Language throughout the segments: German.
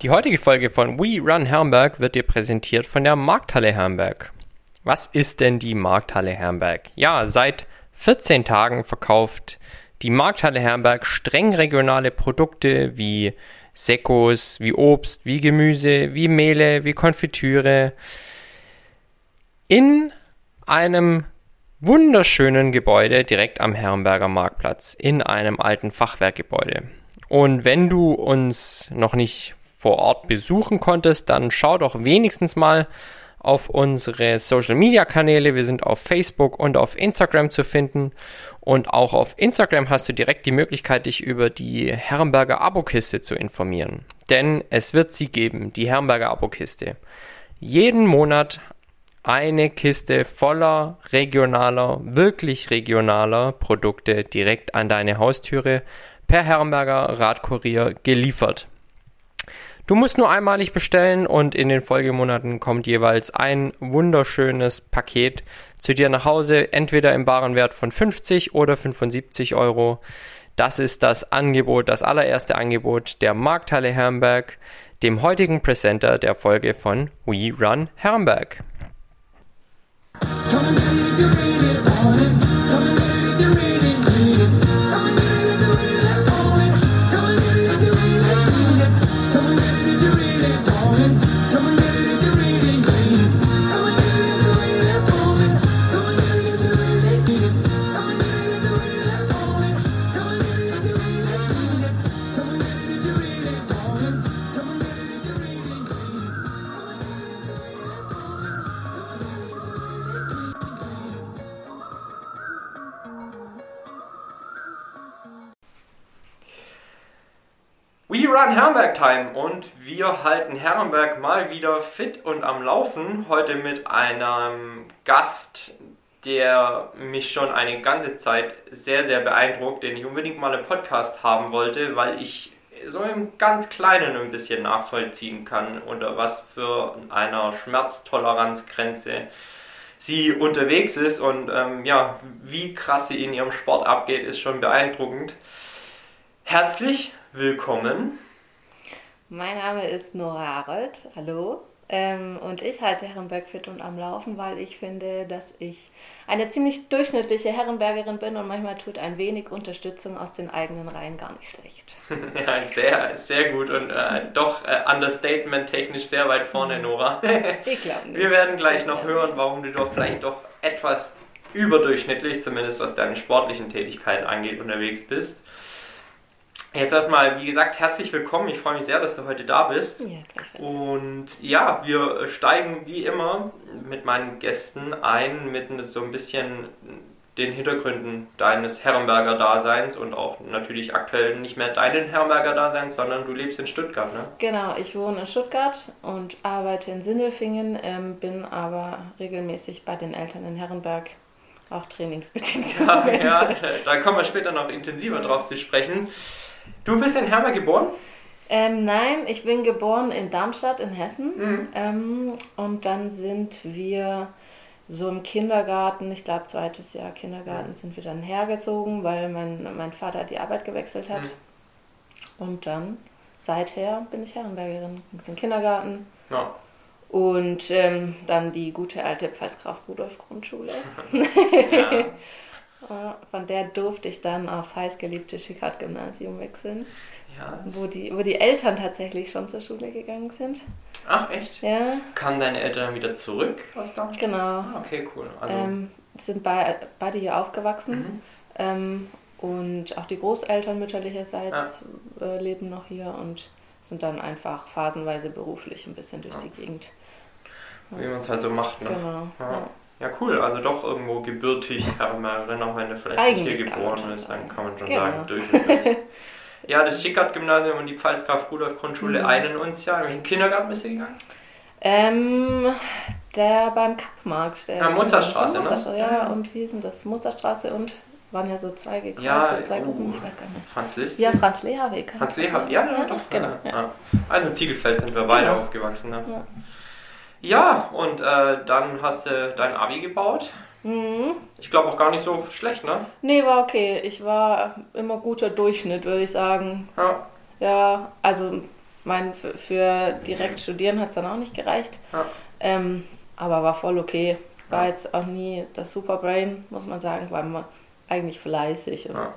Die heutige Folge von We Run Herrenberg wird dir präsentiert von der Markthalle Herrenberg. Was ist denn die Markthalle Herrenberg? Ja, seit 14 Tagen verkauft die Markthalle Herrenberg streng regionale Produkte wie Sekos, wie Obst, wie Gemüse, wie Mehle, wie Konfitüre in einem wunderschönen Gebäude direkt am Herrenberger Marktplatz in einem alten Fachwerkgebäude. Und wenn du uns noch nicht vor Ort besuchen konntest, dann schau doch wenigstens mal auf unsere Social Media Kanäle. Wir sind auf Facebook und auf Instagram zu finden. Und auch auf Instagram hast du direkt die Möglichkeit, dich über die Herrenberger Abokiste zu informieren. Denn es wird sie geben, die Herrenberger Abokiste. Jeden Monat eine Kiste voller regionaler, wirklich regionaler Produkte direkt an deine Haustüre per Herrenberger Radkurier geliefert. Du musst nur einmalig bestellen und in den Folgemonaten kommt jeweils ein wunderschönes Paket zu dir nach Hause, entweder im baren Wert von 50 oder 75 Euro. Das ist das Angebot, das allererste Angebot der Markthalle Herrenberg, dem heutigen Presenter der Folge von We Run Herrenberg. We Run Herrenberg Time und wir halten Herrenberg mal wieder fit und am Laufen. Heute mit einem Gast, der mich schon eine ganze Zeit sehr, sehr beeindruckt, den ich unbedingt mal im Podcast haben wollte, weil ich so im ganz Kleinen ein bisschen nachvollziehen kann, unter was für einer Schmerztoleranzgrenze sie unterwegs ist und ähm, ja, wie krass sie in ihrem Sport abgeht, ist schon beeindruckend. Herzlich willkommen. Mein Name ist Nora Arold, hallo. Ähm, und ich halte Herrenberg fit und am Laufen, weil ich finde, dass ich eine ziemlich durchschnittliche Herrenbergerin bin und manchmal tut ein wenig Unterstützung aus den eigenen Reihen gar nicht schlecht. ja, sehr, sehr gut und äh, doch äh, Understatement technisch sehr weit vorne, mhm. Nora. ich glaube nicht. Wir werden gleich noch hören, warum du doch vielleicht doch etwas überdurchschnittlich, zumindest was deine sportlichen Tätigkeiten angeht, unterwegs bist. Jetzt erstmal, wie gesagt, herzlich willkommen. Ich freue mich sehr, dass du heute da bist. Ja, Und ja, wir steigen wie immer mit meinen Gästen ein mit so ein bisschen den Hintergründen deines Herrenberger Daseins und auch natürlich aktuell nicht mehr deinen Herrenberger Daseins, sondern du lebst in Stuttgart, ne? Genau, ich wohne in Stuttgart und arbeite in Sindelfingen, ähm, bin aber regelmäßig bei den Eltern in Herrenberg, auch trainingsbedingt. Ja, ja, da kommen wir später noch intensiver drauf zu sprechen. Du bist in Hermer geboren? Ähm, nein, ich bin geboren in Darmstadt in Hessen. Mhm. Ähm, und dann sind wir so im Kindergarten, ich glaube zweites Jahr Kindergarten, mhm. sind wir dann hergezogen, weil mein, mein Vater die Arbeit gewechselt hat. Mhm. Und dann, seither bin ich Herrenbergerin. Ging im Kindergarten. Ja. Und ähm, dann die gute alte Pfalzgraf Rudolf Grundschule. ja. Von der durfte ich dann aufs heißgeliebte Schickhardt-Gymnasium wechseln. Ja, wo, die, wo die Eltern tatsächlich schon zur Schule gegangen sind. Ach, echt? Ja. Kamen deine Eltern wieder zurück aus Darmstadt? Genau. Okay, cool. Also ähm, sind bei, beide hier aufgewachsen. Mhm. Ähm, und auch die Großeltern mütterlicherseits ja. äh, leben noch hier und sind dann einfach phasenweise beruflich ein bisschen durch ja. die Gegend. Wie man es halt so macht, ne? Genau. Ja. Ja, cool. Also doch irgendwo gebürtig Herrenbergerin, auch wenn er vielleicht Eigentlich nicht hier geboren ist, dann kann man schon genau. sagen, durch und durch. Ja, das Schickert-Gymnasium und die Pfalzgraf Rudolf Grundschule mhm. einen uns ja. In welchen Kindergarten bist du gegangen? Ähm, der beim Kappmarkt. Der ja, Mozartstraße, ne? Ja, und wie sind das? Mozartstraße und waren ja so zwei gekreuzt, ja, zwei Gruppen, ich weiß gar nicht. Franz Liszt? Ja, Franz Leherweg. Franz Leherweg, ja, ja, doch. Genau. Ja. Also in Ziegelfeld sind wir beide genau. aufgewachsen. Ne? Ja. Ja, und äh, dann hast du dein Abi gebaut. Mhm. Ich glaube auch gar nicht so schlecht, ne? Nee, war okay. Ich war immer guter Durchschnitt, würde ich sagen. Ja. Ja, also meine, für, für direkt studieren hat es dann auch nicht gereicht. Ja. Ähm, aber war voll okay. War Ja. jetzt auch nie das Superbrain, muss man sagen, war immer eigentlich fleißig. Ja.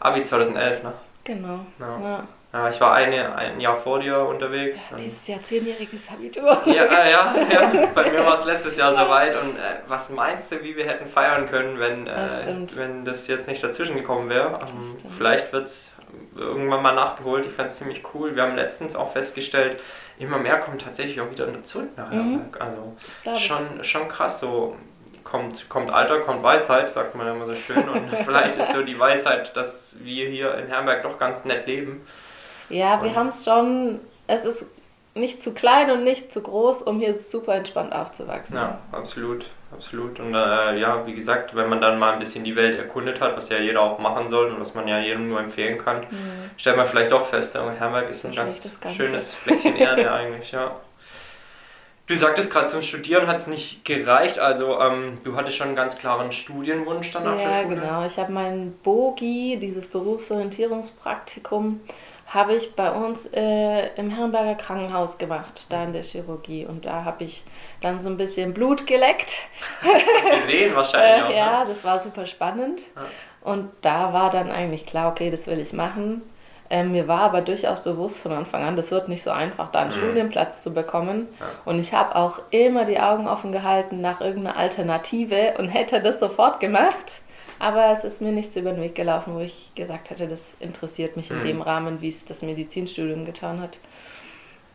Abi 2011, ne? Genau. Ja. Ja. Ja, ich war eine, ein Jahr vor dir unterwegs. und- Dieses Jahr zehnjähriges Abitur. Ja, äh, ja, ja. Bei mir war es letztes Jahr soweit. Und äh, was meinst du, wie wir hätten feiern können, wenn, Das äh, wenn das jetzt nicht dazwischen gekommen wäre? Ähm, vielleicht wird es irgendwann mal nachgeholt. Ich fand es ziemlich cool. Wir haben letztens auch festgestellt, immer mehr kommen tatsächlich auch wieder zurück nach Mhm. Herberg. Also glaub ich. schon, schon krass so. Kommt, kommt Alter, kommt Weisheit, sagt man immer so schön. Und vielleicht ist so die Weisheit, dass wir hier in Herberg doch ganz nett leben. Ja, wir Und- haben es schon. Es ist nicht zu klein und nicht zu groß, um hier super entspannt aufzuwachsen. Ja, absolut, absolut. Und äh, ja, wie gesagt, wenn man dann mal ein bisschen die Welt erkundet hat, was ja jeder auch machen soll und was man ja jedem nur empfehlen kann, Mhm. stellt man vielleicht doch fest, äh, Herberg ist ein ganz nicht. schönes Fleckchen Erde eigentlich, ja. Du sagtest gerade, zum Studieren hat es nicht gereicht, also ähm, du hattest schon einen ganz klaren Studienwunsch dann nach der Ja, Schule. genau. Ich habe meinen BOGI, dieses Berufsorientierungspraktikum, habe ich bei uns äh, im Herrenberger Krankenhaus gemacht, da in der Chirurgie. Und da habe ich dann so ein bisschen Blut geleckt. Gesehen wahrscheinlich auch. Äh, ja, Ne? das war super spannend. Ja. Und da war dann eigentlich klar, okay, das will ich machen. Ähm, mir war aber durchaus bewusst von Anfang an, das wird nicht so einfach, da einen Mhm. Studienplatz zu bekommen. Ja. Und ich habe auch immer die Augen offen gehalten nach irgendeiner Alternative und hätte das sofort gemacht. Aber es ist mir nichts über den Weg gelaufen, wo ich gesagt hätte, das interessiert mich in Mhm. dem Rahmen, wie es das Medizinstudium getan hat.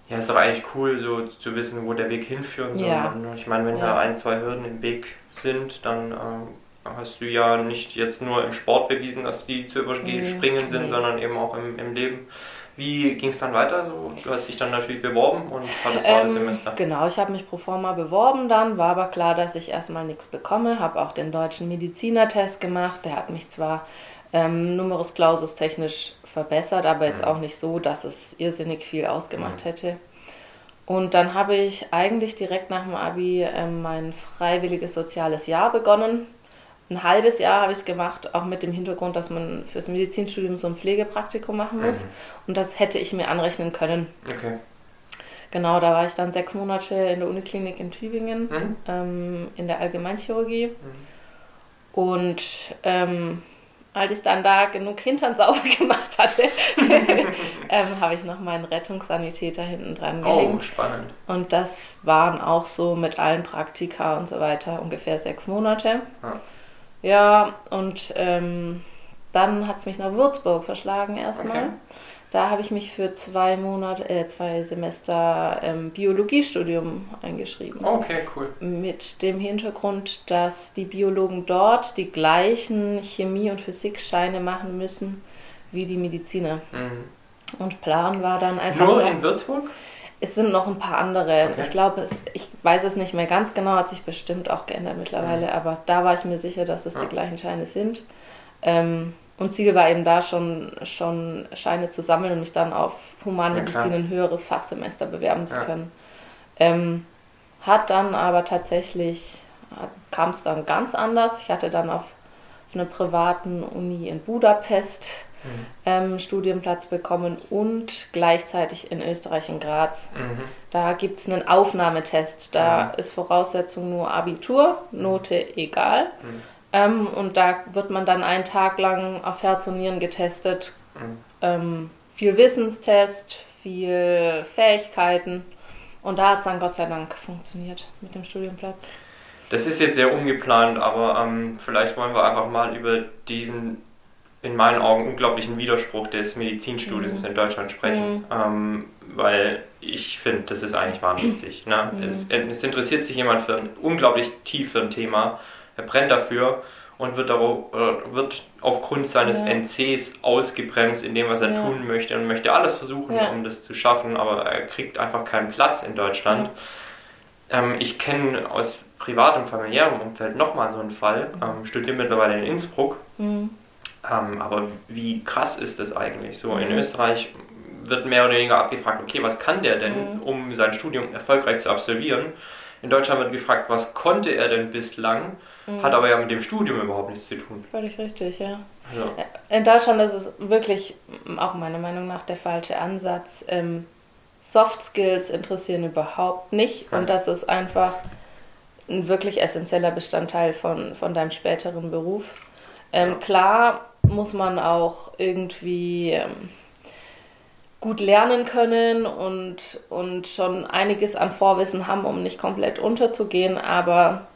Ja, ist doch eigentlich cool, so zu wissen, wo der Weg hinführen soll. Ja. Ich meine, wenn Ja. da ein, zwei Hürden im Weg sind, dann ähm, hast du ja nicht jetzt nur im Sport bewiesen, dass die zu überspringen Mhm. sind, Nee. sondern eben auch im, im Leben. Wie ging es dann weiter? So, du hast dich dann natürlich beworben und hattest war das Ähm, Semester. Genau, ich habe mich pro forma beworben dann, war aber klar, dass ich erstmal nichts bekomme, habe auch den deutschen Medizinertest gemacht, der hat mich zwar ähm, Numerus Clausus technisch verbessert, aber jetzt Mhm. auch nicht so, dass es irrsinnig viel ausgemacht hätte. Und dann habe ich eigentlich direkt nach dem Abi ähm, mein freiwilliges soziales Jahr begonnen. Ein halbes Jahr habe ich es gemacht, auch mit dem Hintergrund, dass man fürs Medizinstudium so ein Pflegepraktikum machen muss. Mhm. Und das hätte ich mir anrechnen können. Okay. Genau, da war ich dann sechs Monate in der Uniklinik in Tübingen, Mhm. ähm, in der Allgemeinchirurgie. Und ähm, als ich dann da genug Hintern sauber gemacht hatte, ähm, habe ich noch meinen Rettungssanitäter hinten dran Oh, gehängt. spannend. Und das waren auch so mit allen Praktika und so weiter ungefähr sechs Monate. Ja. Ja, und ähm, dann hat es mich nach Würzburg verschlagen erstmal. Okay. Da habe ich mich für zwei Monate, äh, zwei Semester ähm, Biologiestudium eingeschrieben. Okay, cool. Mit dem Hintergrund, dass die Biologen dort die gleichen Chemie- und Physikscheine machen müssen wie die Mediziner. Mhm. Und Plan war dann einfach. Nur noch- in Würzburg? Es sind noch ein paar andere. Okay. Ich glaube, es- ich weiß es nicht mehr ganz genau, hat sich bestimmt auch geändert mittlerweile, aber da war ich mir sicher, dass es Ja. die gleichen Scheine sind. Ähm, und Ziel war eben da schon, schon Scheine zu sammeln und mich dann auf Humanmedizin Ja, ein höheres Fachsemester bewerben zu Ja. können. Ähm, hat dann aber tatsächlich, kam es dann ganz anders. Ich hatte dann auf, auf einer privaten Uni in Budapest Mhm. ähm, Studienplatz bekommen und gleichzeitig in Österreich in Graz. Mhm. Da gibt es einen Aufnahmetest. Da Mhm. ist Voraussetzung nur Abitur, Note egal. Mhm. Ähm, und da wird man dann einen Tag lang auf Herz und Nieren getestet. Mhm. Ähm, viel Wissenstest, viel Fähigkeiten. Und da hat es dann Gott sei Dank funktioniert mit dem Studienplatz. Das ist jetzt sehr ungeplant, aber ähm, vielleicht wollen wir einfach mal über diesen in meinen Augen unglaublichen Widerspruch des Medizinstudiums Mhm. in Deutschland sprechen. Ähm, weil ich finde, das ist eigentlich wahnwitzig. Ne? Mhm. Es, es interessiert sich jemand für ein unglaublich tief für ein Thema, er brennt dafür und wird, darauf, wird aufgrund seines Ja. NCs ausgebremst in dem, was er Ja. tun möchte und möchte alles versuchen, Ja. um das zu schaffen, aber er kriegt einfach keinen Platz in Deutschland. Ähm, ich kenne aus privatem, familiärem Umfeld nochmal so einen Fall, ähm, studiere mittlerweile in Innsbruck, Mhm. Ähm, aber wie krass ist das eigentlich? So in Mhm. Österreich wird mehr oder weniger abgefragt, okay, was kann der denn, Mhm. um sein Studium erfolgreich zu absolvieren? In Deutschland wird gefragt, was konnte er denn bislang, Mhm. hat aber ja mit dem Studium überhaupt nichts zu tun. Völlig richtig, ja. Also, In Deutschland ist es wirklich, auch meiner Meinung nach, der falsche Ansatz. Ähm, Soft Skills interessieren überhaupt nicht Nein. und das ist einfach ein wirklich essentieller Bestandteil von, von deinem späteren Beruf. Ähm, Klar muss man auch irgendwie ähm, gut lernen können und, und schon einiges an Vorwissen haben, um nicht komplett unterzugehen, aber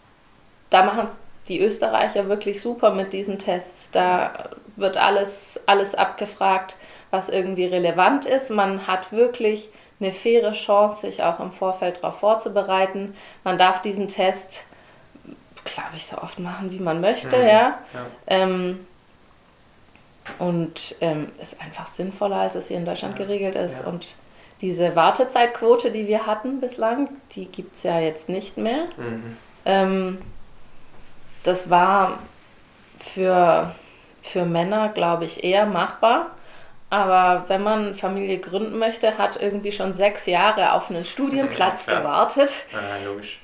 da machen es die Österreicher wirklich super mit diesen Tests. Da wird alles, alles abgefragt, was irgendwie relevant ist. Man hat wirklich eine faire Chance, sich auch im Vorfeld darauf vorzubereiten. Man darf diesen Test, glaube ich, so oft machen, wie man möchte, Mhm. ja. ja. Ähm, und ähm, ist einfach sinnvoller, als es hier in Deutschland Ja, geregelt ist. ja. Und diese Wartezeitquote, die wir hatten bislang, die gibt es ja jetzt nicht mehr. Mhm. Ähm, das war für, für Männer, glaube ich, eher machbar. Aber wenn man Familie gründen möchte, hat irgendwie schon sechs Jahre auf einen Studienplatz Ja, gewartet. Ja, logisch.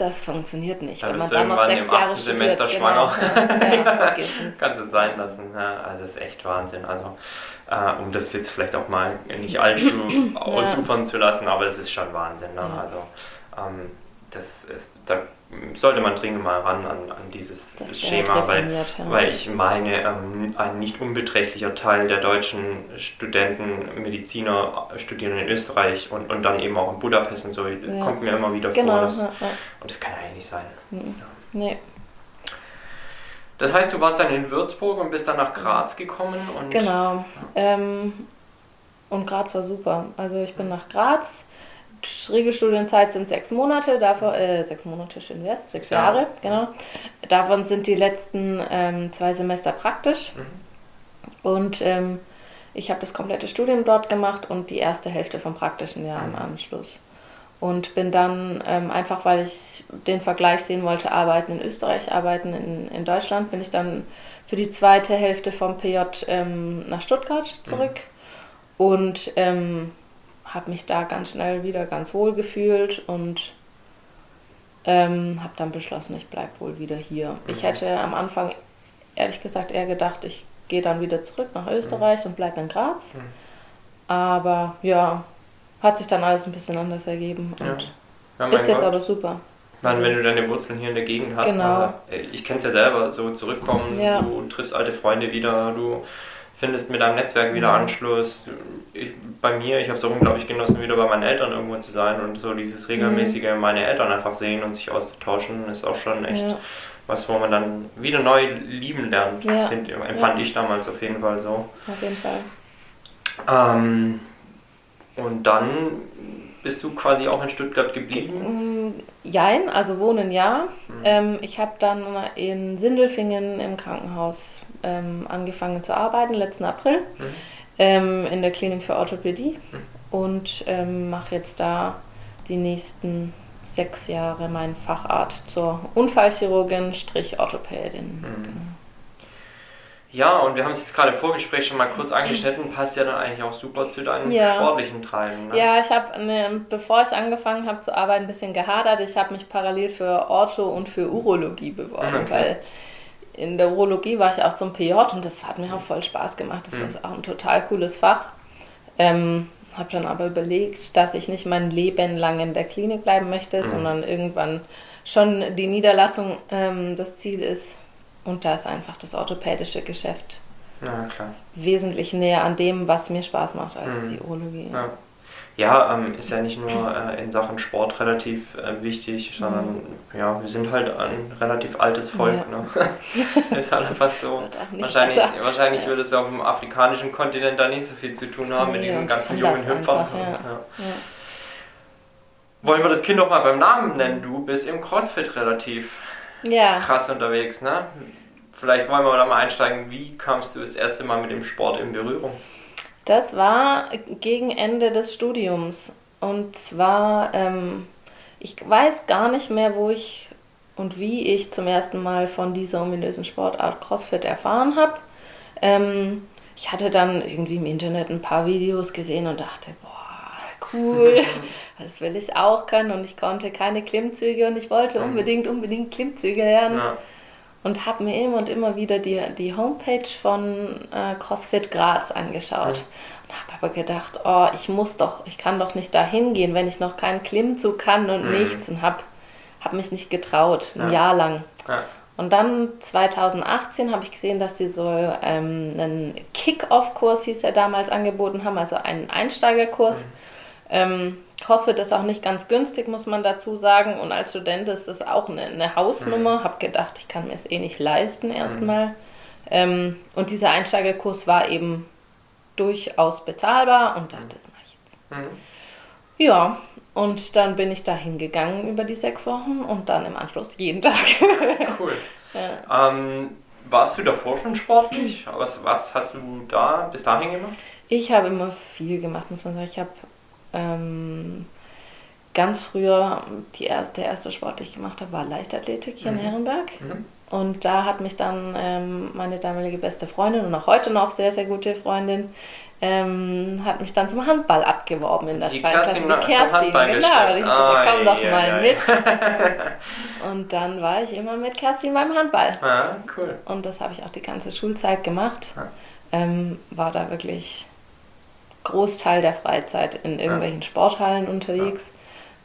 Das funktioniert nicht, Da wenn man bist du dann irgendwann sechs im Jahre achten studiert. Semester genau. schwanger. Ja, vergiss es. Kannst es sein lassen. Ja, also das ist echt Wahnsinn. Also, äh, um das jetzt vielleicht auch mal nicht allzu ausufern zu lassen, aber das ist schon Wahnsinn. Ne? Ja. Also, ähm, das ist, da sollte man dringend mal ran an, an dieses Das Schema, weil, ja. weil ich meine, ähm, ein nicht unbeträchtlicher Teil der deutschen Studenten, Mediziner studieren in Österreich und, und dann eben auch in Budapest und so. Ja. Kommt mir immer wieder Genau, vor. Das, ja, und das kann ja eigentlich nicht sein. Nee. Das heißt, du warst dann in Würzburg und bist dann nach Graz gekommen und Genau. Ähm, und Graz war super. Also ich bin nach Graz. Regelstudienzeit sind sechs Monate, davon, äh, sechs Monate schön wär's, sechs Sechs Jahre. Genau. Davon sind die letzten ähm, zwei Semester praktisch. Und ähm, ich habe das komplette Studium dort gemacht und die erste Hälfte vom praktischen Jahr im Anschluss. Und bin dann ähm, einfach, weil ich den Vergleich sehen wollte, arbeiten in Österreich, arbeiten in, in Deutschland, bin ich dann für die zweite Hälfte vom PJ ähm, nach Stuttgart zurück und ähm, habe mich da ganz schnell wieder ganz wohl gefühlt und ähm, habe dann beschlossen, ich bleibe wohl wieder hier. Ich Mhm. hätte am Anfang ehrlich gesagt eher gedacht, ich gehe dann wieder zurück nach Österreich und bleibe in Graz. Mhm. Aber ja, hat sich dann alles ein bisschen anders ergeben Ja. und ja, ist jetzt Gott. auch super. Ich meine, wenn du deine Wurzeln hier in der Gegend hast, Genau. aber, äh, ich kenne es ja selber, so zurückkommen, Ja. du triffst alte Freunde wieder, du findest mit deinem Netzwerk wieder Mhm. Anschluss. Ich, bei mir, ich habe es auch unglaublich genossen, wieder bei meinen Eltern irgendwo zu sein und so dieses regelmäßige meine Eltern einfach sehen und sich auszutauschen, ist auch schon echt Mhm. Ja. was, wo man dann wieder neu lieben lernt, Ja. find, empfand Ja. ich damals auf jeden Fall so. Auf jeden Fall. Ähm, und dann bist du quasi auch in Stuttgart geblieben. Mm, Jein, also wohnen ja. Mhm. Ähm, ich habe dann in Sindelfingen im Krankenhaus ähm, angefangen zu arbeiten, letzten April, Mhm. ähm, in der Klinik für Orthopädie und ähm, mache jetzt da die nächsten sechs Jahre meinen Facharzt zur Unfallchirurgin, Strich Orthopädin. Mhm. Genau. Ja, und wir haben es jetzt gerade im Vorgespräch schon mal kurz angeschnitten, passt ja dann eigentlich auch super zu deinem Ja. sportlichen Treiben. Ne? Ja, ich habe, ne, bevor ich angefangen habe zu arbeiten, ein bisschen gehadert. Ich habe mich parallel für Ortho und für Urologie beworben, Okay. weil in der Urologie war ich auch zum PJ und das hat mir auch voll Spaß gemacht. Das Mhm. ist auch ein total cooles Fach. Ähm, habe dann aber überlegt, dass ich nicht mein Leben lang in der Klinik bleiben möchte, Mhm. sondern irgendwann schon die Niederlassung ähm, das Ziel ist. Und da ist einfach das orthopädische Geschäft Ja, wesentlich näher an dem, was mir Spaß macht, als Mhm. die Urologie. Ja, ja ähm, ist ja nicht nur äh, in Sachen Sport relativ äh, wichtig, sondern ja, wir sind halt ein relativ altes Volk. Mhm. Ja. Ne? ist halt einfach so. Wahrscheinlich, besser. wahrscheinlich Ja. würde es auf dem afrikanischen Kontinent da nicht so viel zu tun haben mit Nee, diesen und ganzen jungen Hüpfern. ja. Wollen wir das Kind doch mal beim Namen nennen? Du bist im CrossFit relativ Ja, krass unterwegs, ne? Vielleicht wollen wir da mal einsteigen. Wie kamst du das erste Mal mit dem Sport in Berührung? Das war gegen Ende des Studiums. Und zwar, ähm, ich weiß gar nicht mehr, wo ich und wie ich zum ersten Mal von dieser ominösen Sportart CrossFit erfahren habe. Ähm, ich hatte dann irgendwie im Internet ein paar Videos gesehen und dachte, boah, cool, das will ich auch können. Und ich konnte keine Klimmzüge und ich wollte unbedingt, unbedingt Klimmzüge lernen. Ja. Und habe mir immer und immer wieder die, die Homepage von äh, CrossFit Graz angeschaut. Mhm. Und habe aber gedacht, oh, ich muss doch, ich kann doch nicht da hingehen, wenn ich noch keinen Klimmzug kann und mhm. nichts. Und habe hab mich nicht getraut, ein ja. Jahr lang. Ja. Und dann 2018 habe ich gesehen, dass sie so ähm, einen Kick-Off-Kurs, hieß er damals, angeboten haben, also einen Einsteigerkurs. Mhm. Ähm, CrossFit ist auch nicht ganz günstig, muss man dazu sagen. Und als Student ist das auch eine, eine Hausnummer. Mhm. Habe gedacht, ich kann mir es eh nicht leisten erstmal. Mhm. Ähm, und dieser Einsteigerkurs war eben durchaus bezahlbar und dachte, das mache ich jetzt. Mhm. Ja, und dann bin ich da hingegangen über die sechs Wochen und dann im Anschluss jeden Tag. cool. Ja. Ähm, warst du davor schon sportlich? Was, was hast du da bis dahin gemacht? Ich habe immer viel gemacht, muss man sagen. Ich habe ähm, ganz früher die erste, der erste Sport, den ich gemacht habe, war Leichtathletik hier mhm. in Herrenberg. Mhm. Und da hat mich dann ähm, meine damalige beste Freundin und auch heute noch sehr, sehr gute Freundin ähm, hat mich dann zum Handball abgeworben in der die Zeit. Kerstin, die Kerstin, genau. Ich ah, komm doch ja, mal ja, mit. und dann war ich immer mit Kerstin beim Handball. Ah, cool. Und das habe ich auch die ganze Schulzeit gemacht. Ah. Ähm, war da wirklich Großteil der Freizeit in irgendwelchen ja. Sporthallen unterwegs.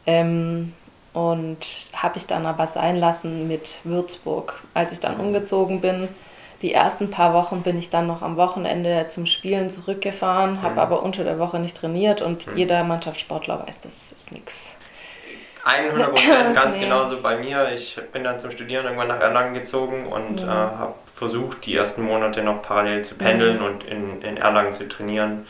Ähm, und habe ich dann aber sein lassen mit Würzburg. Als ich dann umgezogen bin, die ersten paar Wochen bin ich dann noch am Wochenende zum Spielen zurückgefahren, habe mhm. aber unter der Woche nicht trainiert und mhm. jeder Mannschaftssportler weiß, das ist nichts. 100 Prozent, ganz nee. genauso bei mir. Ich bin dann zum Studieren irgendwann nach Erlangen gezogen und mhm. äh, habe versucht, die ersten Monate noch parallel zu pendeln mhm. und in, in Erlangen zu trainieren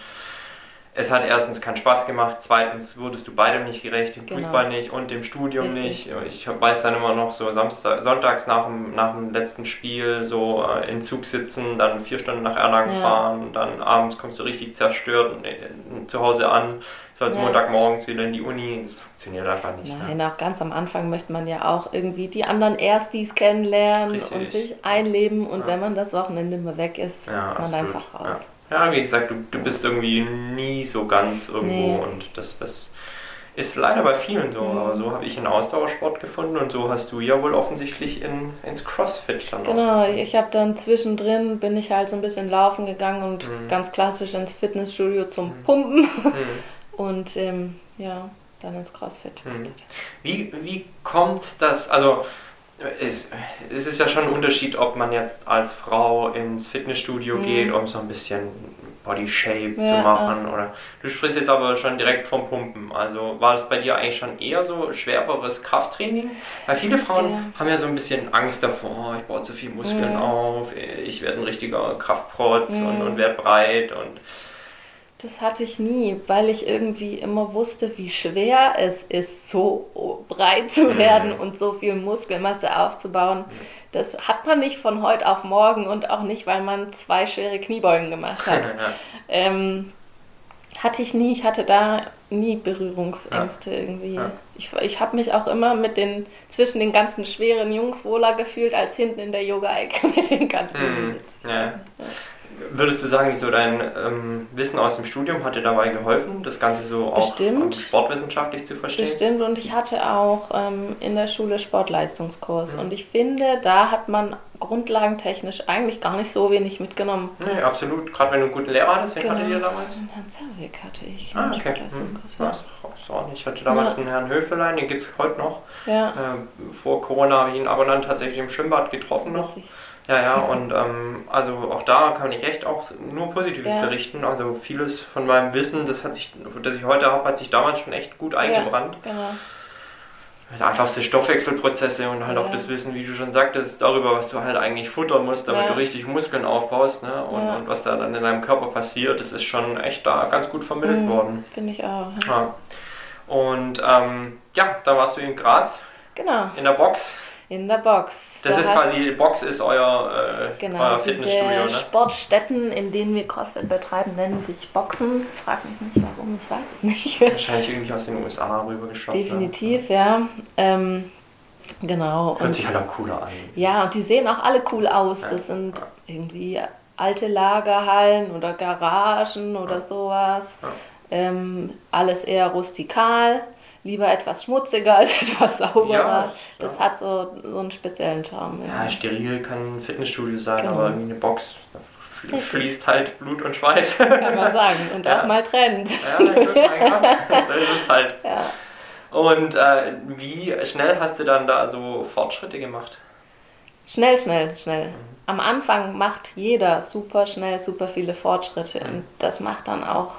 es hat erstens keinen Spaß gemacht, zweitens wurdest du beidem nicht gerecht, dem genau. Fußball nicht und dem Studium Richtig. nicht. Ich weiß dann immer noch so Samstag, sonntags nach dem, nach dem letzten Spiel so äh, in Zug sitzen, dann vier Stunden nach Erlangen ja. fahren, dann abends kommst du richtig zerstört äh, zu Hause an, sollst ja. Montagmorgens wieder in die Uni. Das funktioniert einfach nicht. Nein, ne? auch ganz am Anfang möchte man ja auch irgendwie die anderen Erstis kennenlernen Richtig. und sich einleben und ja. wenn man das Wochenende mal weg ist, ist man absolut. einfach raus. Ja, wie gesagt, du, du bist irgendwie nie so ganz irgendwo nee. und das, das ist leider bei vielen so. Mhm. Aber so habe ich einen Ausdauersport gefunden und so hast du ja wohl offensichtlich in, ins Crossfit dann Genau, ich habe dann zwischendrin, bin ich halt so ein bisschen laufen gegangen und mhm. ganz klassisch ins Fitnessstudio zum mhm. Pumpen mhm. und ähm, ja, dann ins Crossfit. Mhm. Wie, wie kommt das, also es, es ist ja schon ein Unterschied, ob man jetzt als Frau ins Fitnessstudio mhm. geht, um so ein bisschen Body Shape ja, zu machen. Ja. Oder du sprichst jetzt aber schon direkt vom Pumpen. Also war das bei dir eigentlich schon eher so schwereres Krafttraining? Weil viele Frauen ja. haben ja so ein bisschen Angst davor, oh, ich baue zu viel Muskeln auf, ich werde ein richtiger Kraftprotz und, und werde breit und das hatte ich nie, weil ich irgendwie immer wusste, wie schwer es ist, so breit zu mhm. werden und so viel Muskelmasse aufzubauen. Das hat man nicht von heute auf morgen und auch nicht, weil man zwei schwere Kniebeugen gemacht hat. ähm, hatte ich nie, ich hatte da nie Berührungsängste ja. irgendwie. Ja. Ich, ich habe mich auch immer mit den, zwischen den ganzen schweren Jungs wohler gefühlt, als hinten in der Yoga-Ecke mit den ganzen. Mhm. Ja. Würdest du sagen, so dein ähm, Wissen aus dem Studium hat dir dabei geholfen, das Ganze so auch ähm, sportwissenschaftlich zu verstehen? Bestimmt und ich hatte auch ähm, in der Schule Sportleistungskurs mhm. und ich finde, da hat man grundlagentechnisch eigentlich gar nicht so wenig mitgenommen. Nee, absolut. Gerade wenn du einen guten Lehrer hattest, wen genau. hattet ihr damals? Herrn Zerwig hatte ich. Ah, okay. Hm. Ja. Ja, ich hatte damals ja. einen Herrn Höfelein, den gibt es heute noch. Ja. Äh, vor Corona habe ich ihn aber dann tatsächlich im Schwimmbad getroffen noch. Witzig. Ja, ja, und ähm, also auch da kann ich echt auch nur Positives ja. berichten. Also vieles von meinem Wissen, das hat sich, das ich heute habe, hat sich damals schon echt gut eingebrannt. Ja, genau. Einfachste Stoffwechselprozesse und halt auch das Wissen, wie du schon sagtest, darüber, was du halt eigentlich futtern musst, damit du richtig Muskeln aufbaust ne? und, und, was da dann in deinem Körper passiert, das ist schon echt da ganz gut vermittelt mhm, worden. Finde ich auch. Ja. Und ähm, ja, da warst du in Graz. Genau. In der Box. In der Box. Das da ist quasi, Box ist euer, äh, genau, euer Fitnessstudio, ne? Sportstätten, in denen wir CrossFit betreiben, nennen sich Boxen. Frag mich nicht warum, ich weiß es nicht. Wahrscheinlich irgendwie aus den USA rübergeschafft. Ne? Definitiv, ne? ja. Ähm, genau. Hört und, sich halt auch cooler an. Ja, und die sehen auch alle cool aus. Ja. Das sind irgendwie alte Lagerhallen oder Garagen oder ja. sowas. Ähm, alles eher rustikal lieber etwas schmutziger als etwas sauberer. Ja, das ja. hat so, so einen speziellen Charme. Ja, steril kann ein Fitnessstudio sein, Genau. aber irgendwie eine Box, da fließt halt Blut und Schweiß. Kann man sagen. Und Ja. auch mal Trend. Ja, Gott, mein Gott, so ist es halt. Ja. Und äh, wie schnell hast du dann da so Fortschritte gemacht? Schnell, schnell, schnell. Am Anfang macht jeder super schnell, super viele Fortschritte. Und das macht dann auch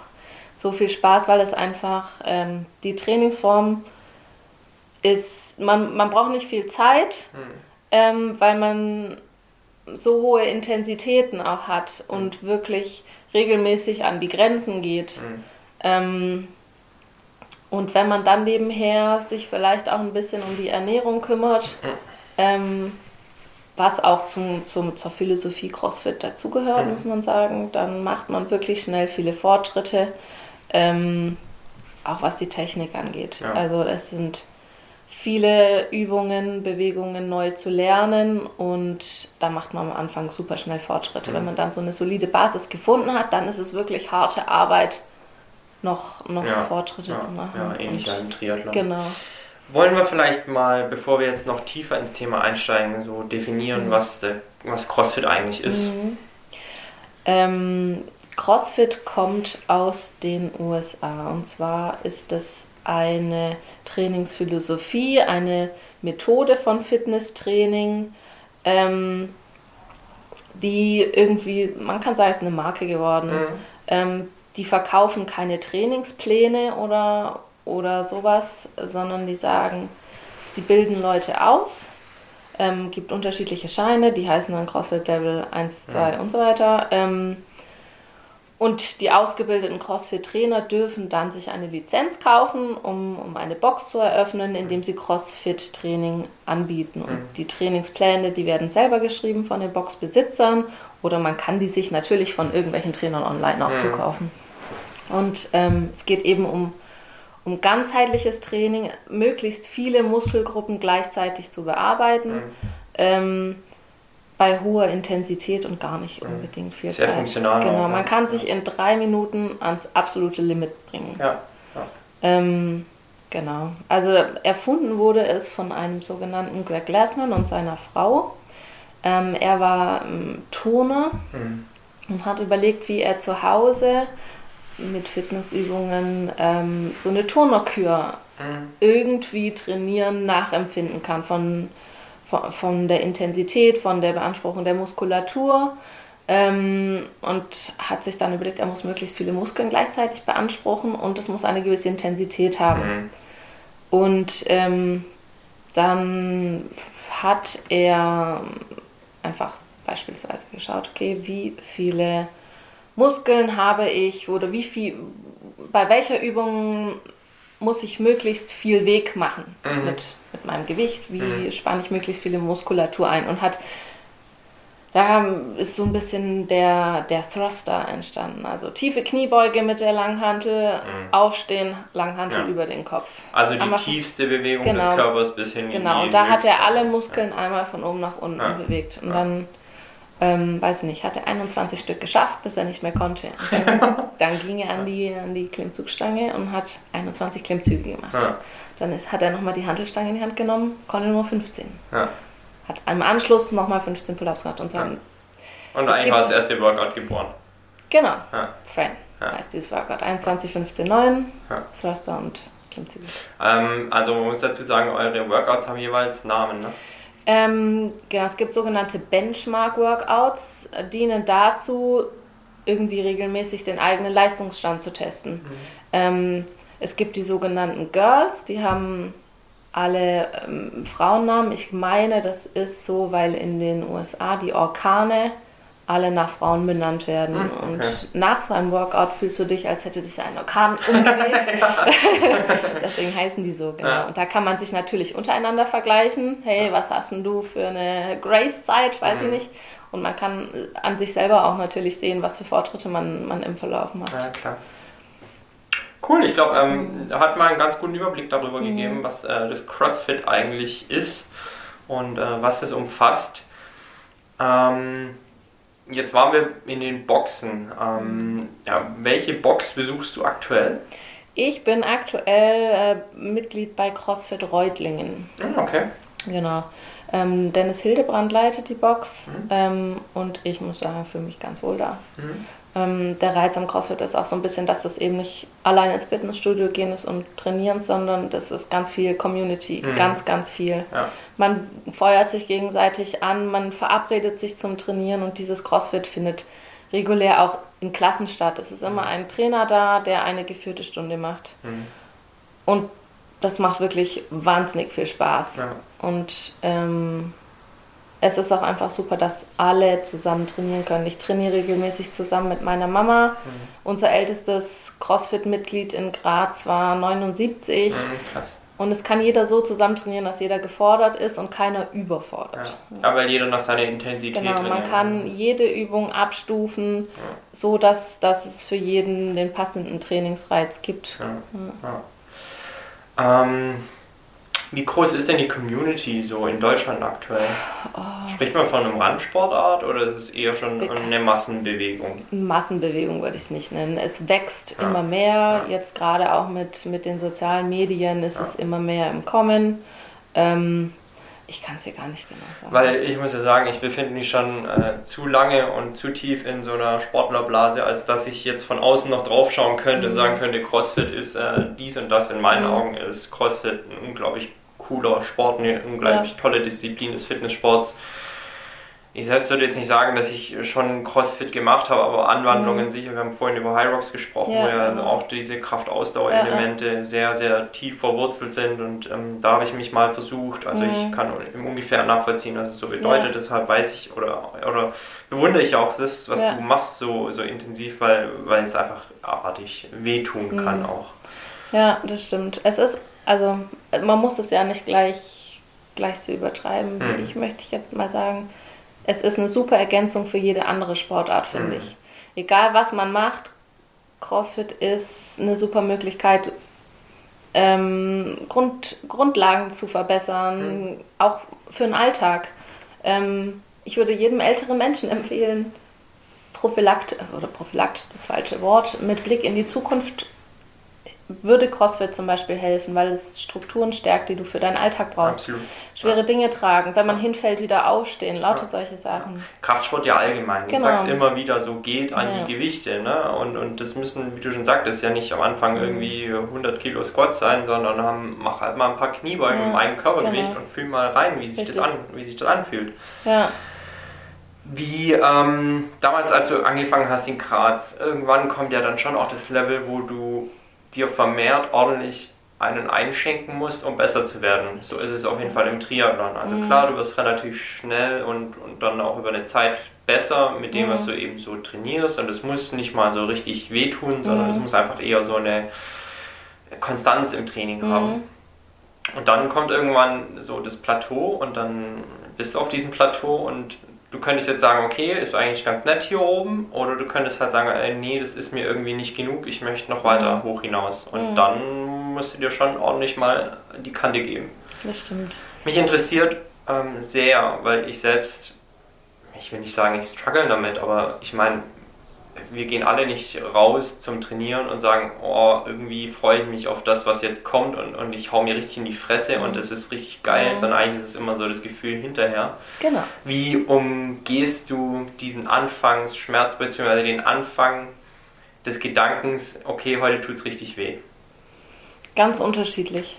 so viel Spaß, weil es einfach ähm, die Trainingsform ist, man, man braucht nicht viel Zeit, ähm, weil man so hohe Intensitäten auch hat und wirklich regelmäßig an die Grenzen geht. Mhm. Ähm, und wenn man dann nebenher sich vielleicht auch ein bisschen um die Ernährung kümmert, ähm, was auch zum, zum, zur Philosophie CrossFit dazugehört, Mhm. muss man sagen, dann macht man wirklich schnell viele Fortschritte, ähm, auch was die Technik angeht. Ja. Also es sind viele Übungen, Bewegungen neu zu lernen und da macht man am Anfang super schnell Fortschritte. Mhm. Wenn man dann so eine solide Basis gefunden hat, dann ist es wirklich harte Arbeit, noch, noch Ja, Fortschritte ja, zu machen. ja, ähnlich im Triathlon. Genau. Wollen wir vielleicht mal, bevor wir jetzt noch tiefer ins Thema einsteigen, so definieren, Mhm. was, was CrossFit eigentlich ist? Mhm. Ähm, CrossFit kommt aus den USA und zwar ist es eine Trainingsphilosophie, eine Methode von Fitnesstraining, ähm, die irgendwie, man kann sagen, es ist eine Marke geworden. Mhm. Ähm, die verkaufen keine Trainingspläne oder, oder sowas, sondern die sagen, sie bilden Leute aus, ähm, gibt unterschiedliche Scheine, die heißen dann CrossFit Level 1, 2 Ja. und so weiter. Ähm, und die ausgebildeten CrossFit-Trainer dürfen dann sich eine Lizenz kaufen, um, um eine Box zu eröffnen, indem sie CrossFit-Training anbieten. Und Mhm. die Trainingspläne, die werden selber geschrieben von den Boxbesitzern oder man kann die sich natürlich von irgendwelchen Trainern online auch Mhm. zukaufen. Und ähm, es geht eben um, um ganzheitliches Training, möglichst viele Muskelgruppen gleichzeitig zu bearbeiten. Mhm. Ähm, bei hoher Intensität und gar nicht unbedingt viel Sehr Zeit. funktional Genau, auch, man ja. kann sich in drei Minuten ans absolute Limit bringen. Ja, ja. Ähm, genau. Also erfunden wurde es von einem sogenannten Greg Glassman und seiner Frau. Ähm, er war ähm, Turner Mhm. und hat überlegt, wie er zu Hause mit Fitnessübungen ähm, so eine Turnerkür Mhm. irgendwie trainieren, nachempfinden kann von, von, von der Intensität, von der Beanspruchung der Muskulatur. Ähm, und hat sich dann überlegt, er muss möglichst viele Muskeln gleichzeitig beanspruchen und es muss eine gewisse Intensität haben. Mhm. Und ähm, dann hat er einfach beispielsweise geschaut, okay, wie viele Muskeln habe ich oder wie viel, bei welcher Übung muss ich möglichst viel Weg machen Mhm. mit, mit meinem Gewicht, wie Mhm. spanne ich möglichst viele Muskulatur ein und hat da ist so ein bisschen der, der Thruster entstanden. Also tiefe Kniebeuge mit der Langhantel, Mhm. aufstehen, Langhantel Ja. über den Kopf. Also die Einmal- tiefste Bewegung Genau. des Körpers bis hin in Genau, die und da hat er alle Muskeln einmal von oben nach unten Ja. bewegt. Und Ja. dann, ähm, weiß ich nicht, hat er 21 Stück geschafft, bis er nicht mehr konnte. Dann, dann ging er an die, an die Klimmzugstange und hat 21 Klimmzüge gemacht. Dann ist, hat er nochmal die Handelstange in die Hand genommen, konnte nur 15. Ja. Hat im Anschluss nochmal 15 Pull-ups gemacht und so. Ja. Und eigentlich war das erste Workout geboren. Genau, Ja. Fran Ja. heißt dieses Workout. 21, 15, 9, Ja. Thruster und Klimmzüge. Ähm, also man muss dazu sagen, eure Workouts haben jeweils Namen, ne? Ähm, genau, es gibt sogenannte Benchmark-Workouts, äh, dienen dazu, irgendwie regelmäßig den eigenen Leistungsstand zu testen. Ähm, es gibt die sogenannten Girls, die haben alle ähm, Frauennamen. Ich meine, das ist so, weil in den USA die Orkane alle nach Frauen benannt werden. Hm, okay. Und nach so einem Workout fühlst du dich, als hätte dich ein Orkan umgeweht. Deswegen heißen die so, genau. Ja. Und da kann man sich natürlich untereinander vergleichen. Hey, was hast denn du für eine Grace-Zeit? Weiß Mhm. ich nicht. Und man kann an sich selber auch natürlich sehen, was für Fortschritte man, man im Verlauf macht. Ja, klar. Cool, ich glaube, ähm, Mhm. hat mal einen ganz guten Überblick darüber gegeben, was äh, das CrossFit eigentlich ist und äh, was es umfasst. Ähm, jetzt waren wir in den Boxen. Ähm, ja, welche Box besuchst du aktuell? Ich bin aktuell äh, Mitglied bei CrossFit Reutlingen. Hm, okay. Genau. Ähm, Dennis Hildebrand leitet die Box mhm. ähm, und ich muss sagen, fühle mich ganz wohl da. Mhm. Ähm, der Reiz am CrossFit ist auch so ein bisschen, dass es eben nicht allein ins Fitnessstudio gehen ist und trainieren, sondern das ist ganz viel Community, mhm. ganz, ganz viel. Ja. Man feuert sich gegenseitig an, man verabredet sich zum Trainieren und dieses CrossFit findet regulär auch in Klassen statt. Es ist immer mhm. ein Trainer da, der eine geführte Stunde macht. Mhm. Und das macht wirklich wahnsinnig viel Spaß. Ja. Und ähm, es ist auch einfach super, dass alle zusammen trainieren können. Ich trainiere regelmäßig zusammen mit meiner Mama. Mhm. Unser ältestes CrossFit-Mitglied in Graz war 79. Mhm, krass. Und es kann jeder so zusammen trainieren, dass jeder gefordert ist und keiner überfordert. Ja. Aber jeder nach seiner Intensität genau, trainieren. Man kann jede Übung abstufen, ja. so dass, dass es für jeden den passenden Trainingsreiz gibt. Ja. Ähm, wie groß ist denn die Community so in Deutschland aktuell? Oh. Spricht man von einem Randsportart oder ist es eher schon eine Massenbewegung? Massenbewegung würde ich es nicht nennen. Es wächst ja. immer mehr. Ja. Jetzt gerade auch mit, mit den sozialen Medien ist ja. es immer mehr im Kommen. Ähm, ich kann es dir gar nicht genau sagen. Weil ich muss ja sagen, ich befinde mich schon äh, zu lange und zu tief in so einer Sportlerblase, als dass ich jetzt von außen noch drauf schauen könnte mhm. und sagen könnte, CrossFit ist äh, dies und das. In meinen mhm. Augen ist CrossFit ein unglaublich cooler Sport, eine unglaublich ja. tolle Disziplin des Fitnesssports ich selbst würde jetzt nicht sagen, dass ich schon CrossFit gemacht habe, aber Anwandlungen mhm. sicher. Wir haben vorhin über High Rocks gesprochen, ja, wo ja also auch diese Kraft-Ausdauer-Elemente ja, sehr, sehr tief verwurzelt sind und ähm, da habe ich mich mal versucht. Also mhm. ich kann ungefähr nachvollziehen, was es so bedeutet. Deshalb weiß ich oder, oder bewundere ich auch das, was du machst, so, so intensiv, weil, weil es einfach abartig wehtun kann mhm. auch. Ja, das stimmt. Es ist, also man muss es ja nicht gleich, gleich so übertreiben, mhm. ich möchte jetzt mal sagen es ist eine super Ergänzung für jede andere Sportart, finde mhm. ich. Egal was man macht, CrossFit ist eine super Möglichkeit, ähm, Grund, Grundlagen zu verbessern, mhm. auch für den Alltag. Ähm, ich würde jedem älteren Menschen empfehlen, Prophylakt, oder Prophylakt ist das falsche Wort, mit Blick in die Zukunft würde CrossFit zum Beispiel helfen, weil es Strukturen stärkt, die du für deinen Alltag brauchst. Absolut. Schwere ja. Dinge tragen, wenn man hinfällt, wieder aufstehen, lauter ja. solche Sachen. Kraftsport ja allgemein. Genau. Du sagst immer wieder, so geht an ja. die Gewichte. Ne? Und, und das müssen, wie du schon sagtest, ja nicht am Anfang mhm. irgendwie 100 Kilo Squats sein, sondern haben, mach halt mal ein paar Kniebeugen ja. mit einem Körpergewicht genau. und fühl mal rein, wie sich, das, an, wie sich das anfühlt. Ja. Wie ähm, damals, als du angefangen hast in Graz, irgendwann kommt ja dann schon auch das Level, wo du dir vermehrt ordentlich einen einschenken musst, um besser zu werden. So ist es auf jeden Fall im Triathlon. Also mhm. klar, du wirst relativ schnell und, und dann auch über eine Zeit besser mit dem, mhm. was du eben so trainierst. Und es muss nicht mal so richtig wehtun, sondern mhm. es muss einfach eher so eine Konstanz im Training mhm. haben. Und dann kommt irgendwann so das Plateau und dann bist du auf diesem Plateau und du könntest jetzt sagen, okay, ist eigentlich ganz nett hier oben, oder du könntest halt sagen, ey, nee, das ist mir irgendwie nicht genug, ich möchte noch weiter mhm. hoch hinaus. Und mhm. dann musst du dir schon ordentlich mal die Kante geben. Das stimmt. Mich interessiert ähm, sehr, weil ich selbst, ich will nicht sagen, ich struggle damit, aber ich meine, wir gehen alle nicht raus zum Trainieren und sagen, oh, irgendwie freue ich mich auf das, was jetzt kommt und, und ich hau mir richtig in die Fresse mhm. und es ist richtig geil, mhm. sondern eigentlich ist es immer so das Gefühl hinterher. Genau. Wie umgehst du diesen Anfangsschmerz bzw. den Anfang des Gedankens, okay, heute tut es richtig weh? Ganz unterschiedlich.